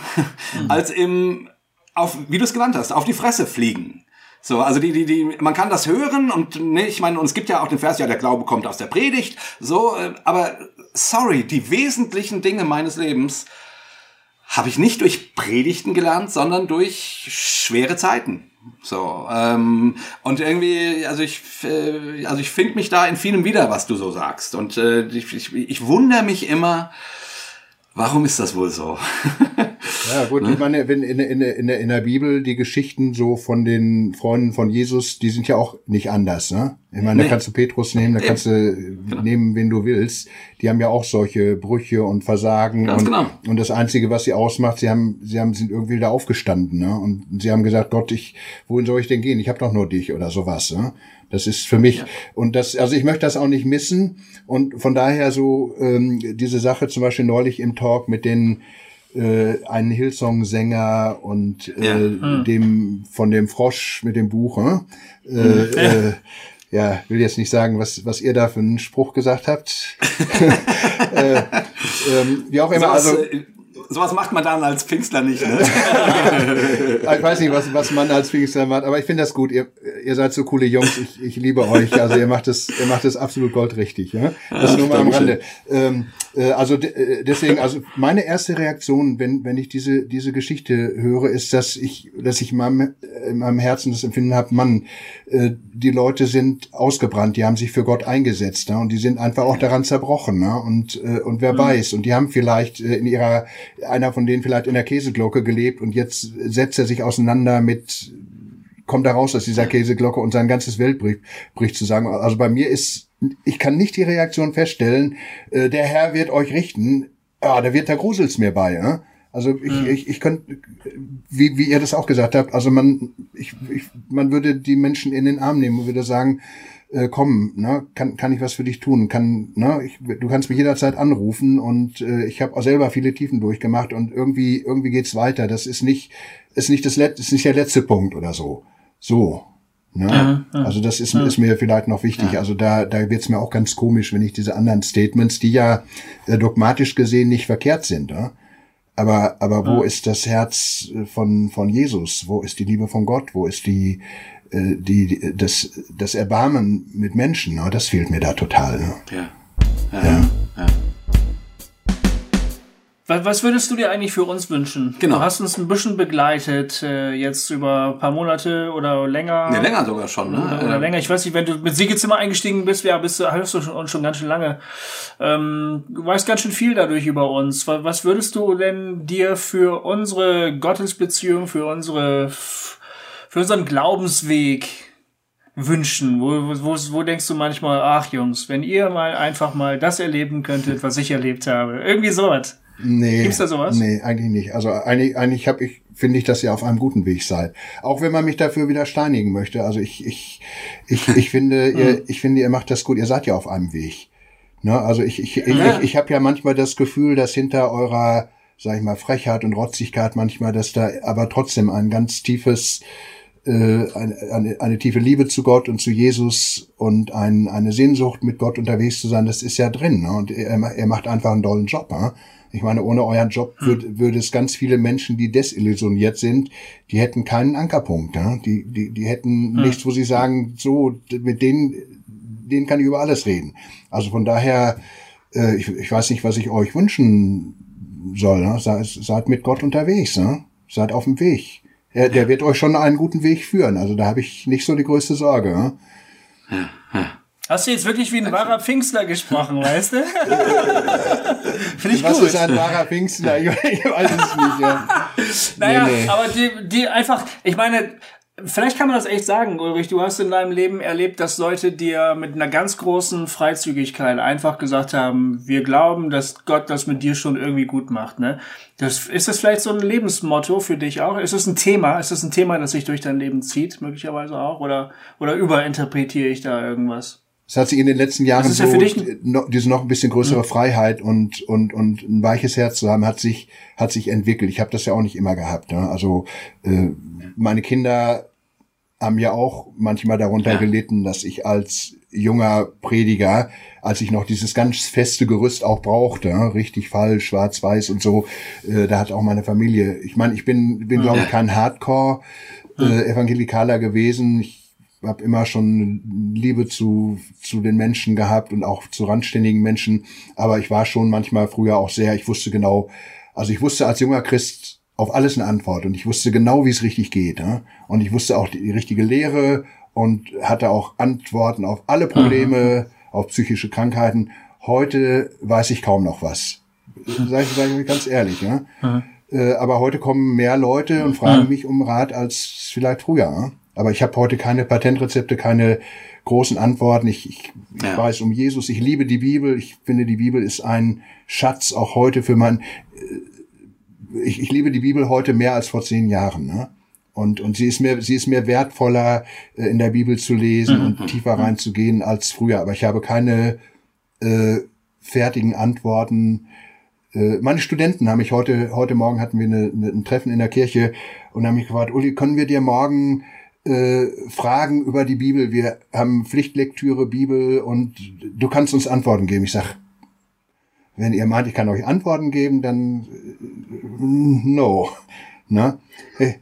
mhm. als im, auf, wie du es genannt hast, auf die Fresse fliegen. So, also die, die, die, man kann das hören und ne, ich meine, und es gibt ja auch den Vers, ja, der Glaube kommt aus der Predigt, so, äh, aber sorry, die wesentlichen Dinge meines Lebens habe ich nicht durch Predigten gelernt, sondern durch schwere Zeiten. So ähm, und irgendwie, also ich, äh, also ich finde mich da in vielem wieder, was du so sagst. Und äh, ich, ich, ich wundere mich immer, warum ist das wohl so? Ja, gut, ne? ich meine, wenn in, in, in, in der Bibel die Geschichten so von den Freunden von Jesus, die sind ja auch nicht anders, ne? Ich meine, nee. da kannst du Petrus nehmen, da kannst du genau. nehmen, wen du willst. Die haben ja auch solche Brüche und Versagen. Ganz und, genau. und das Einzige, was sie ausmacht, sie haben, sie haben, sind irgendwie da aufgestanden, ne? Und sie haben gesagt, Gott, ich, wohin soll ich denn gehen? Ich habe doch nur dich oder sowas, ne? Das ist für mich ja. und das, also ich möchte das auch nicht missen und von daher so ähm, diese Sache zum Beispiel neulich im Talk mit den äh, einen Hillsong-Sänger und äh, ja. hm. dem von dem Frosch mit dem Buch. Hm? Äh, hm. äh, ja, will jetzt nicht sagen, was, was ihr da für einen Spruch gesagt habt. äh, ähm, wie auch immer. Also, äh, sowas macht man dann als Pfingstler nicht, ne? ich weiß nicht, was, was man als Pfingstler macht, aber ich finde das gut. Ihr, ihr seid so coole Jungs. Ich, ich liebe euch. Also ihr macht es, ihr macht es absolut goldrichtig. Ja? Das ja, nur mal am Rande. Ähm, äh, also äh, deswegen, also meine erste Reaktion, wenn, wenn ich diese, diese Geschichte höre, ist, dass ich, dass ich in meinem, in meinem Herzen das Empfinden habe, Mann, äh, die Leute sind ausgebrannt, die haben sich für Gott eingesetzt ne? und die sind einfach auch daran zerbrochen. Ne? Und, äh, und wer mhm. weiß, und die haben vielleicht äh, in ihrer einer von denen vielleicht in der Käseglocke gelebt und jetzt setzt er sich auseinander mit, kommt er raus aus dieser Käseglocke und sein ganzes Welt bricht, zusammen. Also bei mir ist, ich kann nicht die Reaktion feststellen, äh, der Herr wird euch richten, ja, da wird, da gruselt's mir bei, ja. Also ich, mhm. ich, ich könnte, wie, wie ihr das auch gesagt habt, also man, ich, ich, man würde die Menschen in den Arm nehmen und würde sagen, äh, komm, ne, kann, kann ich was für dich tun? Kann, ne, ich, du kannst mich jederzeit anrufen und äh, ich habe auch selber viele Tiefen durchgemacht und irgendwie, irgendwie geht's weiter. Das ist nicht, ist nicht das letzte, ist nicht der letzte Punkt oder so. So. Ne? Ja, ja, also das ist, ja. ist mir vielleicht noch wichtig. Also da, da wird's mir auch ganz komisch, wenn ich diese anderen Statements, die ja äh, dogmatisch gesehen nicht verkehrt sind, ne? Aber, aber wo ist das Herz äh, von, von Jesus? Wo ist die Liebe von Gott? Wo ist die, äh, die, das, das Erbarmen mit Menschen, ne? das fehlt mir da total. Ne? Ja. Ja. ja. ja. Was würdest du dir eigentlich für uns wünschen? Genau. Du hast uns ein bisschen begleitet, äh, jetzt über ein paar Monate oder länger. Ne, länger sogar schon, ne? Oder, oder länger. Ich weiß nicht, wenn du mit Siegezimmer eingestiegen bist, ja, bist du, hörst du schon, schon ganz schön lange. Ähm, du weißt ganz schön viel dadurch über uns. Was würdest du denn dir für unsere Gottesbeziehung, für unsere für unseren Glaubensweg wünschen? Wo, wo, wo denkst du manchmal, ach Jungs, wenn ihr mal einfach mal das erleben könntet, was ich erlebt habe? Irgendwie sowas. Nee. Gibt's da sowas? Nee, eigentlich nicht. Also eigentlich, eigentlich habe ich, finde ich, dass ihr auf einem guten Weg seid. Auch wenn man mich dafür wieder steinigen möchte. Also ich, ich, ich, ich finde, ihr, hm. ich finde, ihr macht das gut. Ihr seid ja auf einem Weg. Ne? Also ich, ich, ich, ja. ich, ich habe ja manchmal das Gefühl, dass hinter eurer, sag ich mal, Frechheit und Rotzigkeit manchmal, dass da aber trotzdem ein ganz tiefes äh, eine, eine, eine tiefe Liebe zu Gott und zu Jesus und ein, eine Sehnsucht mit Gott unterwegs zu sein, das ist ja drin. Ne? Und er, er macht einfach einen tollen Job. Ne? Ich meine, ohne euren Job hm. würde würd es ganz viele Menschen, die desillusioniert sind, die hätten keinen Ankerpunkt. Ne? Die, die, die hätten hm. nichts, wo sie sagen, so, mit denen, denen kann ich über alles reden. Also von daher, äh, ich, ich weiß nicht, was ich euch wünschen soll. Ne? Seid, seid mit Gott unterwegs. Ne? Seid auf dem Weg. Er, der wird euch schon einen guten Weg führen. Also da habe ich nicht so die größte Sorge. Ja? Ja, ja. Hast du jetzt wirklich wie ein wahrer Pfingstler gesprochen, weißt du? Finde ich Was gut. ist ein wahrer Pfingstler? Ich, weiß es nicht. Ja. Naja, nee, nee. aber die, die einfach, ich meine, Vielleicht kann man das echt sagen, Ulrich. Du hast in deinem Leben erlebt, dass Leute dir mit einer ganz großen Freizügigkeit einfach gesagt haben, wir glauben, dass Gott das mit dir schon irgendwie gut macht. Ne? Das, ist das vielleicht so ein Lebensmotto für dich auch? Ist es ein Thema? Ist es ein Thema, das sich durch dein Leben zieht, möglicherweise auch? Oder, oder überinterpretiere ich da irgendwas? Es hat sich in den letzten Jahren so, ja no, diese noch ein bisschen größere mhm. Freiheit und, und, und ein weiches Herz zu haben, hat sich, hat sich entwickelt. Ich habe das ja auch nicht immer gehabt. Ne? Also äh, meine Kinder haben ja auch manchmal darunter ja. gelitten, dass ich als junger Prediger, als ich noch dieses ganz feste Gerüst auch brauchte, ne? richtig falsch, schwarz-weiß und so, äh, da hat auch meine Familie, ich meine, ich bin, bin glaube ich kein Hardcore äh, Evangelikaler gewesen. Ich habe immer schon Liebe zu, zu den Menschen gehabt und auch zu randständigen Menschen. Aber ich war schon manchmal früher auch sehr, ich wusste genau, also ich wusste als junger Christ auf alles eine Antwort und ich wusste genau, wie es richtig geht. Ne? Und ich wusste auch die, die richtige Lehre und hatte auch Antworten auf alle Probleme, mhm. auf psychische Krankheiten. Heute weiß ich kaum noch was. Sag ich, sag ich ganz ehrlich. Ne? Mhm. Äh, aber heute kommen mehr Leute und fragen mich um Rat als vielleicht früher. Aber ich habe heute keine Patentrezepte, keine großen Antworten. Ich, ich, ich Ja. weiß um Jesus, ich liebe die Bibel. Ich finde, die Bibel ist ein Schatz auch heute für mein. äh, Ich, ich liebe die Bibel heute mehr als vor zehn Jahren. Ne? Und, und sie ist mir, sie ist mir wertvoller, äh, in der Bibel zu lesen und tiefer reinzugehen als früher. Aber ich habe keine äh, fertigen Antworten. Äh, meine Studenten haben mich heute, heute Morgen hatten wir eine, eine, ein Treffen in der Kirche und haben mich gefragt, Uli, können wir dir morgen äh, Fragen über die Bibel? Wir haben Pflichtlektüre Bibel und du kannst uns Antworten geben. Ich sag, wenn ihr meint, ich kann euch Antworten geben, dann äh, no. Ne?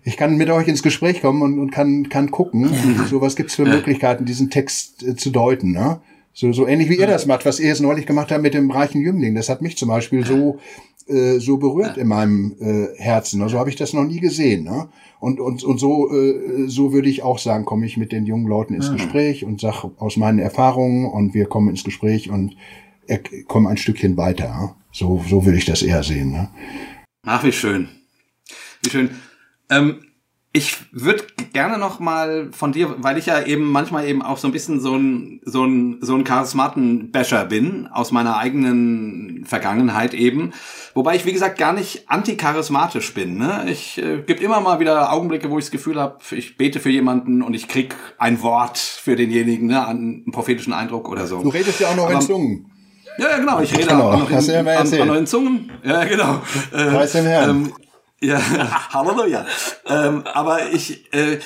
Ich kann mit euch ins Gespräch kommen und, und kann, kann gucken, so was gibt's für Möglichkeiten, diesen Text äh, zu deuten. Ne? So, so ähnlich wie ihr das macht, was ihr jetzt neulich gemacht habt mit dem reichen Jüngling. Das hat mich zum Beispiel so, äh, so berührt in meinem äh, Herzen. Ne? So habe ich das noch nie gesehen. Ne? Und, und, und so, äh, so würde ich auch sagen, komme ich mit den jungen Leuten ins Gespräch und sag aus meinen Erfahrungen und wir kommen ins Gespräch und er, kommen ein Stückchen weiter. Ne? So, so würde ich das eher sehen. Ne? Ach, wie schön. Wie schön. Ähm, ich würde gerne noch mal von dir, weil ich ja eben manchmal eben auch so ein bisschen so ein, so ein, so ein Charismaten-Basher bin, aus meiner eigenen Vergangenheit eben. Wobei ich, wie gesagt, gar nicht anticharismatisch bin. Ne? Ich äh, gibt immer mal wieder Augenblicke, wo ich das Gefühl habe, ich bete für jemanden und ich krieg ein Wort für denjenigen, ne, einen prophetischen Eindruck oder so. Du redest ja auch noch in Aber- Zungen. Ja, ja, genau. Ich rede Genau, auch noch in, an, an neuen Zungen. Ja, genau. Äh, Preis dem Herrn. Ähm, ja, Halleluja. ähm, aber ich, äh,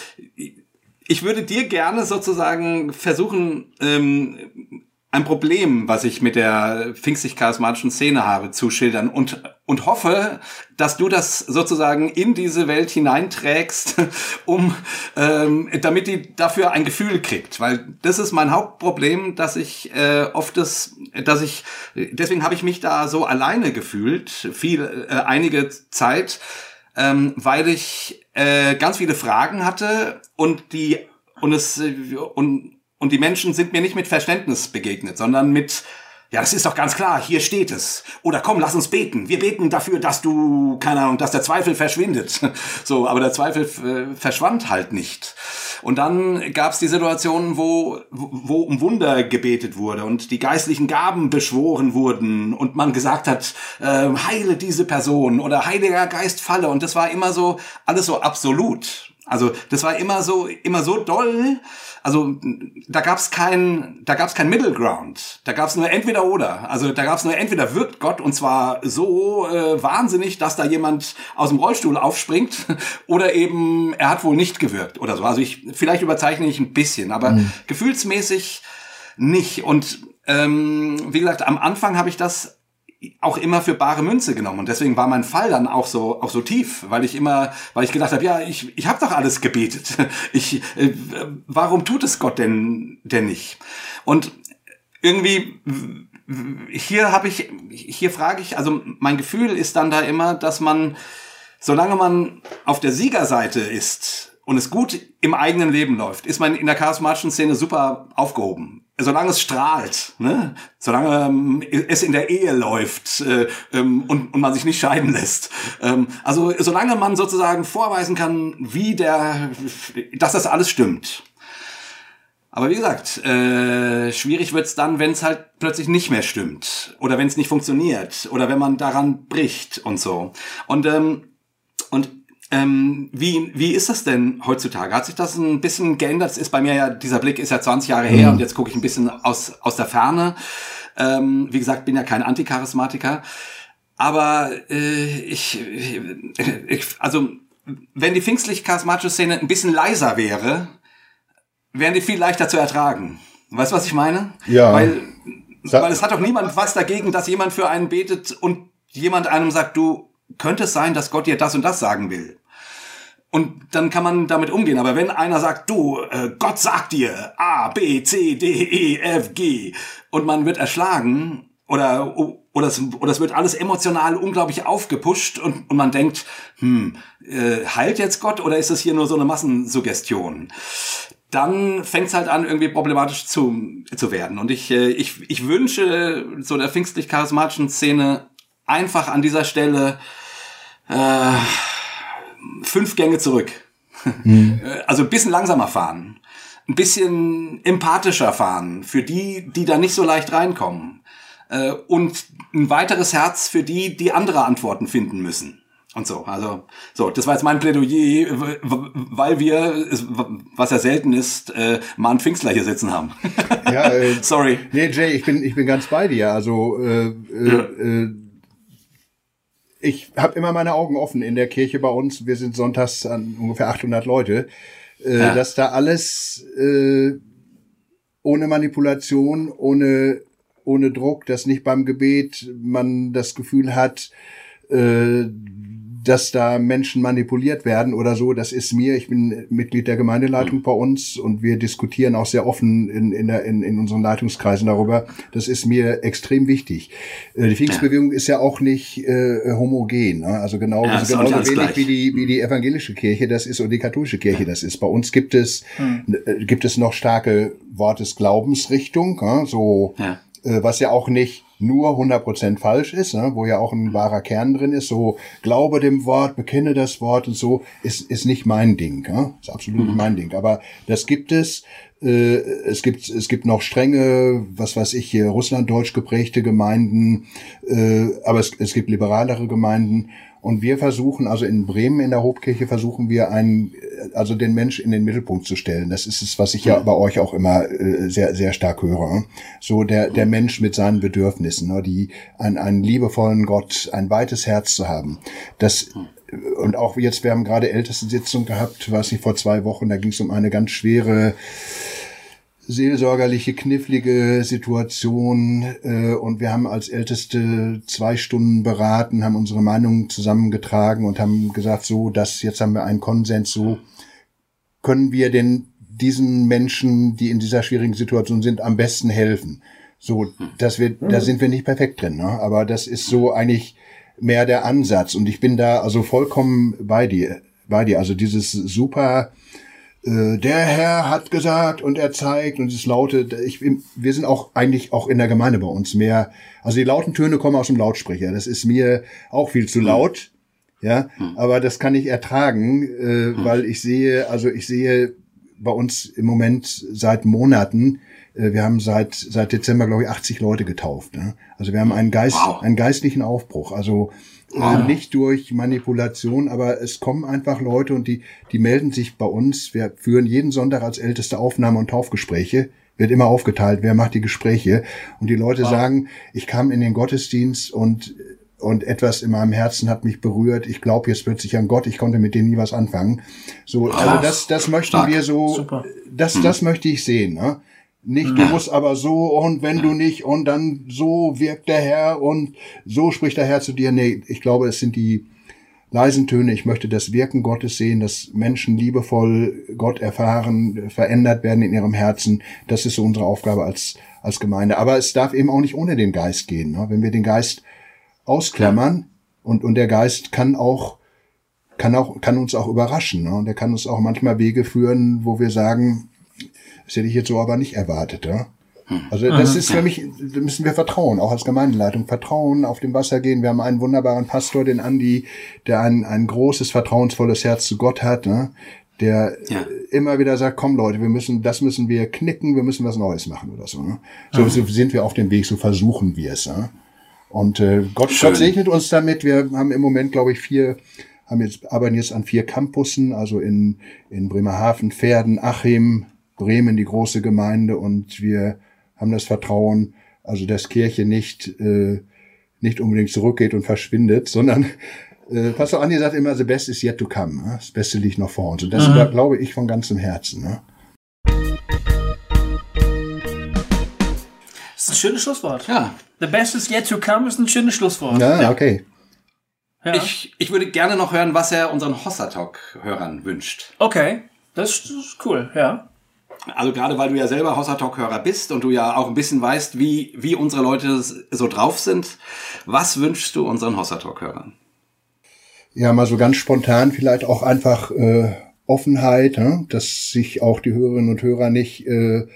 ich würde dir gerne sozusagen versuchen, ähm, ein Problem, was ich mit der pfingstlich-charismatischen Szene habe, zu schildern und, und hoffe, dass du das sozusagen in diese Welt hineinträgst, um, ähm, damit die dafür ein Gefühl kriegt. Weil das ist mein Hauptproblem, dass ich äh, oft das, dass ich, deswegen habe ich mich da so alleine gefühlt, viel, äh, einige Zeit, ähm, weil ich äh, ganz viele Fragen hatte und die und es und und die Menschen sind mir nicht mit Verständnis begegnet, sondern mit ja, das ist doch ganz klar, hier steht es. Oder komm, lass uns beten. Wir beten dafür, dass du, keine Ahnung, dass der Zweifel verschwindet. So, aber der Zweifel äh, verschwand halt nicht. Und dann gab es die Situation, wo, wo um Wunder gebetet wurde und die geistlichen Gaben beschworen wurden und man gesagt hat, äh, heile diese Person oder Heiliger Geist falle. Und das war immer so, alles so absolut. Also das war immer so, immer so doll. Also da gab's kein, da gab's kein Middle Ground. Da gab's nur entweder oder. Also da gab's nur entweder wirkt Gott und zwar so äh, wahnsinnig, dass da jemand aus dem Rollstuhl aufspringt, oder eben er hat wohl nicht gewirkt oder so. Also ich vielleicht überzeichne ich ein bisschen, aber gefühlsmäßig nicht. Und ähm, wie gesagt, am Anfang habe ich das auch immer für bare Münze genommen und deswegen war mein Fall dann auch so auch so tief, weil ich immer, weil ich gedacht habe, ja, ich ich habe doch alles gebetet. Ich äh, warum tut es Gott denn denn nicht? Und irgendwie hier habe ich hier frage ich, also mein Gefühl ist dann da immer, dass man solange man auf der Siegerseite ist und es gut im eigenen Leben läuft, ist man in der charismatischen Szene super aufgehoben. Solange es strahlt, ne? solange ähm, es in der Ehe läuft äh, ähm, und, und man sich nicht scheiden lässt. Ähm, also solange man sozusagen vorweisen kann, wie der, dass das alles stimmt. Aber wie gesagt, äh, schwierig wird's dann, wenn es halt plötzlich nicht mehr stimmt oder wenn es nicht funktioniert oder wenn man daran bricht und so. Und ähm, und ähm, wie, wie ist das denn heutzutage? Hat sich das ein bisschen geändert? Es ist bei mir ja, dieser Blick ist ja 20 Jahre her und jetzt gucke ich ein bisschen aus, aus der Ferne. Ähm, wie gesagt, bin ja kein Anticharismatiker. Aber äh, ich, ich, also wenn die pfingstlich-charismatische Szene ein bisschen leiser wäre, wären die viel leichter zu ertragen. Weißt du, was ich meine? Ja. Weil, weil es hat doch niemand was dagegen, dass jemand für einen betet und jemand einem sagt, du, könnte es sein, dass Gott dir das und das sagen will? Und dann kann man damit umgehen. Aber wenn einer sagt, du, äh, Gott sagt dir A, B, C, D, E, F, G und man wird erschlagen oder, oder, es, oder es wird alles emotional unglaublich aufgepusht und, und man denkt, hm, äh, heilt jetzt Gott oder ist das hier nur so eine Massensuggestion? dann fängt es halt an, irgendwie problematisch zu, zu werden. Und ich, äh, ich, ich wünsche so der pfingstlich-charismatischen Szene einfach an dieser Stelle Äh, fünf Gänge zurück. Mhm. Also ein bisschen langsamer fahren. Ein bisschen empathischer fahren für die, die da nicht so leicht reinkommen. Äh, und ein weiteres Herz für die, die andere Antworten finden müssen. Und so, also, so, das war jetzt mein Plädoyer, weil wir, was ja selten ist, äh, mal einen Pfingstler hier sitzen haben. Ja, äh, sorry. Nee, Jay, ich bin, ich bin ganz bei dir. Also, äh, äh, ja. äh, ich habe immer meine Augen offen in der Kirche bei uns. Wir sind sonntags an ungefähr 800 Leute, äh, ja. dass da alles äh, ohne Manipulation, ohne ohne Druck, dass nicht beim Gebet man das Gefühl hat, äh, dass da Menschen manipuliert werden oder so, das ist mir, ich bin Mitglied der Gemeindeleitung bei uns und wir diskutieren auch sehr offen in, in, der, in, in unseren Leitungskreisen darüber. Das ist mir extrem wichtig. Äh, die Pfingstbewegung ist ja auch nicht äh, homogen, ne? also genau, ja, also genauso wenig wie die, wie die evangelische Kirche das ist und die katholische Kirche das ist. Bei uns gibt es, hm. Äh, gibt es noch starke Wort des Glaubensrichtung, ne? so, ja. äh, was ja auch nicht nur 100% falsch ist, ne, wo ja auch ein wahrer Kern drin ist, so glaube dem Wort, bekenne das Wort und so, ist, ist nicht mein Ding, ne? ist absolut mhm. nicht mein Ding. Aber das gibt es. Äh, es gibt es gibt noch strenge, was weiß ich hier, Russlanddeutsch geprägte Gemeinden, äh, aber es, es gibt liberalere Gemeinden und wir versuchen, also in Bremen in der Hauptkirche versuchen wir einen, also den Mensch in den Mittelpunkt zu stellen. Das ist es, was ich ja bei euch auch immer äh, sehr, sehr stark höre. So der, der Mensch mit seinen Bedürfnissen, ne, die, einen, einen liebevollen Gott, ein weites Herz zu haben. Das, und auch jetzt, wir haben gerade älteste Sitzung gehabt, weiß ich, vor zwei Wochen, da ging es um eine ganz schwere, seelsorgerliche, knifflige Situation äh, und wir haben als Älteste zwei Stunden beraten, haben unsere Meinungen zusammengetragen und haben gesagt, so, dass jetzt haben wir einen Konsens, so können wir den diesen Menschen, die in dieser schwierigen Situation sind, am besten helfen. So, dass wir, da sind wir nicht perfekt drin, ne? aber das ist so eigentlich mehr der Ansatz und ich bin da also vollkommen bei dir, bei dir. Also dieses super äh, der Herr hat gesagt und er zeigt und es lautet, ich, wir sind auch eigentlich auch in der Gemeinde bei uns mehr, also die lauten Töne kommen aus dem Lautsprecher. Das ist mir auch viel zu laut, ja, hm. aber das kann ich ertragen, äh, hm. weil ich sehe, also ich sehe bei uns im Moment seit Monaten, äh, wir haben seit seit Dezember glaube ich 80 Leute getauft. Ne? Also wir haben einen Geist, wow. einen geistlichen Aufbruch. Also Ah. Nicht durch Manipulation, aber es kommen einfach Leute und die, die melden sich bei uns. Wir führen jeden Sonntag als älteste Aufnahme- und Taufgespräche. Wird immer aufgeteilt, wer macht die Gespräche. Und die Leute wow. sagen, ich kam in den Gottesdienst und und etwas in meinem Herzen hat mich berührt. Ich glaube jetzt plötzlich an Gott. Ich konnte mit dem nie was anfangen. So, also das, das möchten Stark. wir so, Super. das, das hm. möchte ich sehen. Ne? Nicht, du musst aber so und wenn du nicht und dann so wirkt der Herr und so spricht der Herr zu dir. Nee, ich glaube, es sind die leisen Töne. Ich möchte das Wirken Gottes sehen, dass Menschen liebevoll Gott erfahren, verändert werden in ihrem Herzen. Das ist so unsere Aufgabe als, als Gemeinde. Aber es darf eben auch nicht ohne den Geist gehen. Ne? Wenn wir den Geist ausklammern und, und der Geist kann auch, kann auch, kann uns auch überraschen. Ne? Und er kann uns auch manchmal Wege führen, wo wir sagen, das hätte ich jetzt so aber nicht erwartet. Ja? Hm. Also das mhm. ist für mich, da müssen wir vertrauen, auch als Gemeindeleitung, vertrauen, auf dem Wasser gehen. Wir haben einen wunderbaren Pastor, den Andi, der ein, ein großes, vertrauensvolles Herz zu Gott hat, ne? der ja. immer wieder sagt, komm Leute, wir müssen, das müssen wir knicken, wir müssen was Neues machen oder so. Ne? So, mhm. so sind wir auf dem Weg, so versuchen wir es. Ne? Und äh, Gott, Gott segnet uns damit. Wir haben im Moment, glaube ich, vier, haben jetzt, arbeiten jetzt an vier Campussen, also in, in Bremerhaven, Pferden, Achim, Bremen die große Gemeinde und wir haben das Vertrauen, also dass Kirche nicht, äh, nicht unbedingt zurückgeht und verschwindet, sondern äh, Pastor Andi sagt immer, the best is yet to come. Ne? Das Beste liegt noch vor uns. Und das mhm. glaube ich von ganzem Herzen. Ne? Das ist ein schönes Schlusswort. Ja. The best is yet to come ist ein schönes Schlusswort. Ja, ja. okay. Ja. Ich, ich würde gerne noch hören, was er unseren Hossa Talk-Hörern wünscht. Okay, das ist cool, ja. Also gerade weil du ja selber Hossa Talk-Hörer bist und du ja auch ein bisschen weißt, wie, wie unsere Leute so drauf sind, was wünschst du unseren Hossa Talk-Hörern? Ja, mal so ganz spontan vielleicht auch einfach äh, Offenheit, ne? dass sich auch die Hörerinnen und Hörer nicht äh,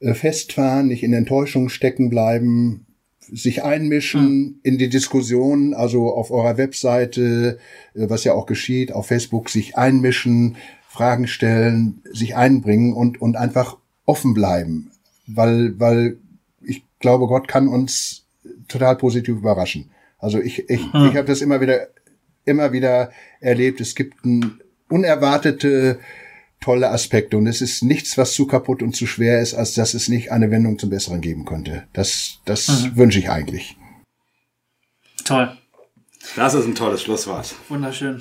äh, festfahren, nicht in Enttäuschung stecken bleiben, sich einmischen in die Diskussion, also auf eurer Webseite, äh, was ja auch geschieht, auf Facebook sich einmischen, Fragen stellen, sich einbringen und, und einfach offen bleiben. Weil, weil ich glaube, Gott kann uns total positiv überraschen. Also ich, ich, ich habe das immer wieder, immer wieder erlebt. Es gibt ein unerwartete tolle Aspekte und es ist nichts, was zu kaputt und zu schwer ist, als dass es nicht eine Wendung zum Besseren geben könnte. Das, das mhm. wünsche ich eigentlich. Toll. Das ist ein tolles Schlusswort. Wunderschön.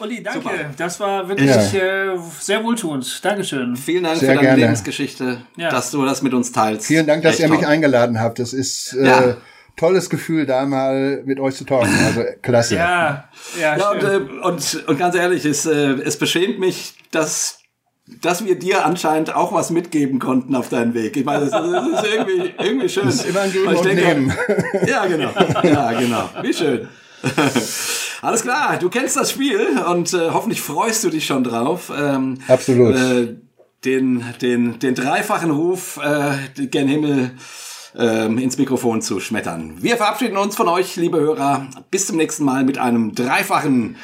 Uli, danke. Super. Das war wirklich ja. äh, sehr wohltuend. Dankeschön. Vielen Dank sehr für deine gerne. Lebensgeschichte, ja. dass du das mit uns teilst. Vielen Dank, dass Echt ihr toll. mich eingeladen habt. Das ist äh, ja. tolles Gefühl, da mal mit euch zu talken. Also klasse. Ja, ja, ja und, äh, und, und, ganz ehrlich, es, äh, es beschämt mich, dass dass wir dir anscheinend auch was mitgeben konnten auf deinen Weg. Ich meine, das, das ist irgendwie, irgendwie schön. Das ist immer ein Geben und denke, Nehmen. Ja, genau. Ja, genau. Wie schön. Alles klar, du kennst das Spiel und äh, hoffentlich freust du dich schon drauf. Ähm, Absolut. Äh, den, den, den dreifachen Ruf äh, gen Himmel ähm, ins Mikrofon zu schmettern. Wir verabschieden uns von euch, liebe Hörer. Bis zum nächsten Mal mit einem dreifachen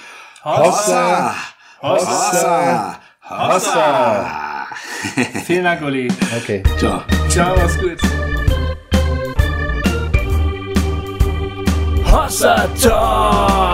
Hossa! Hossa! Hossa! Hossa! Vielen Dank, Uli. Okay. Ciao. Ciao, mach's gut. Hossa Talk!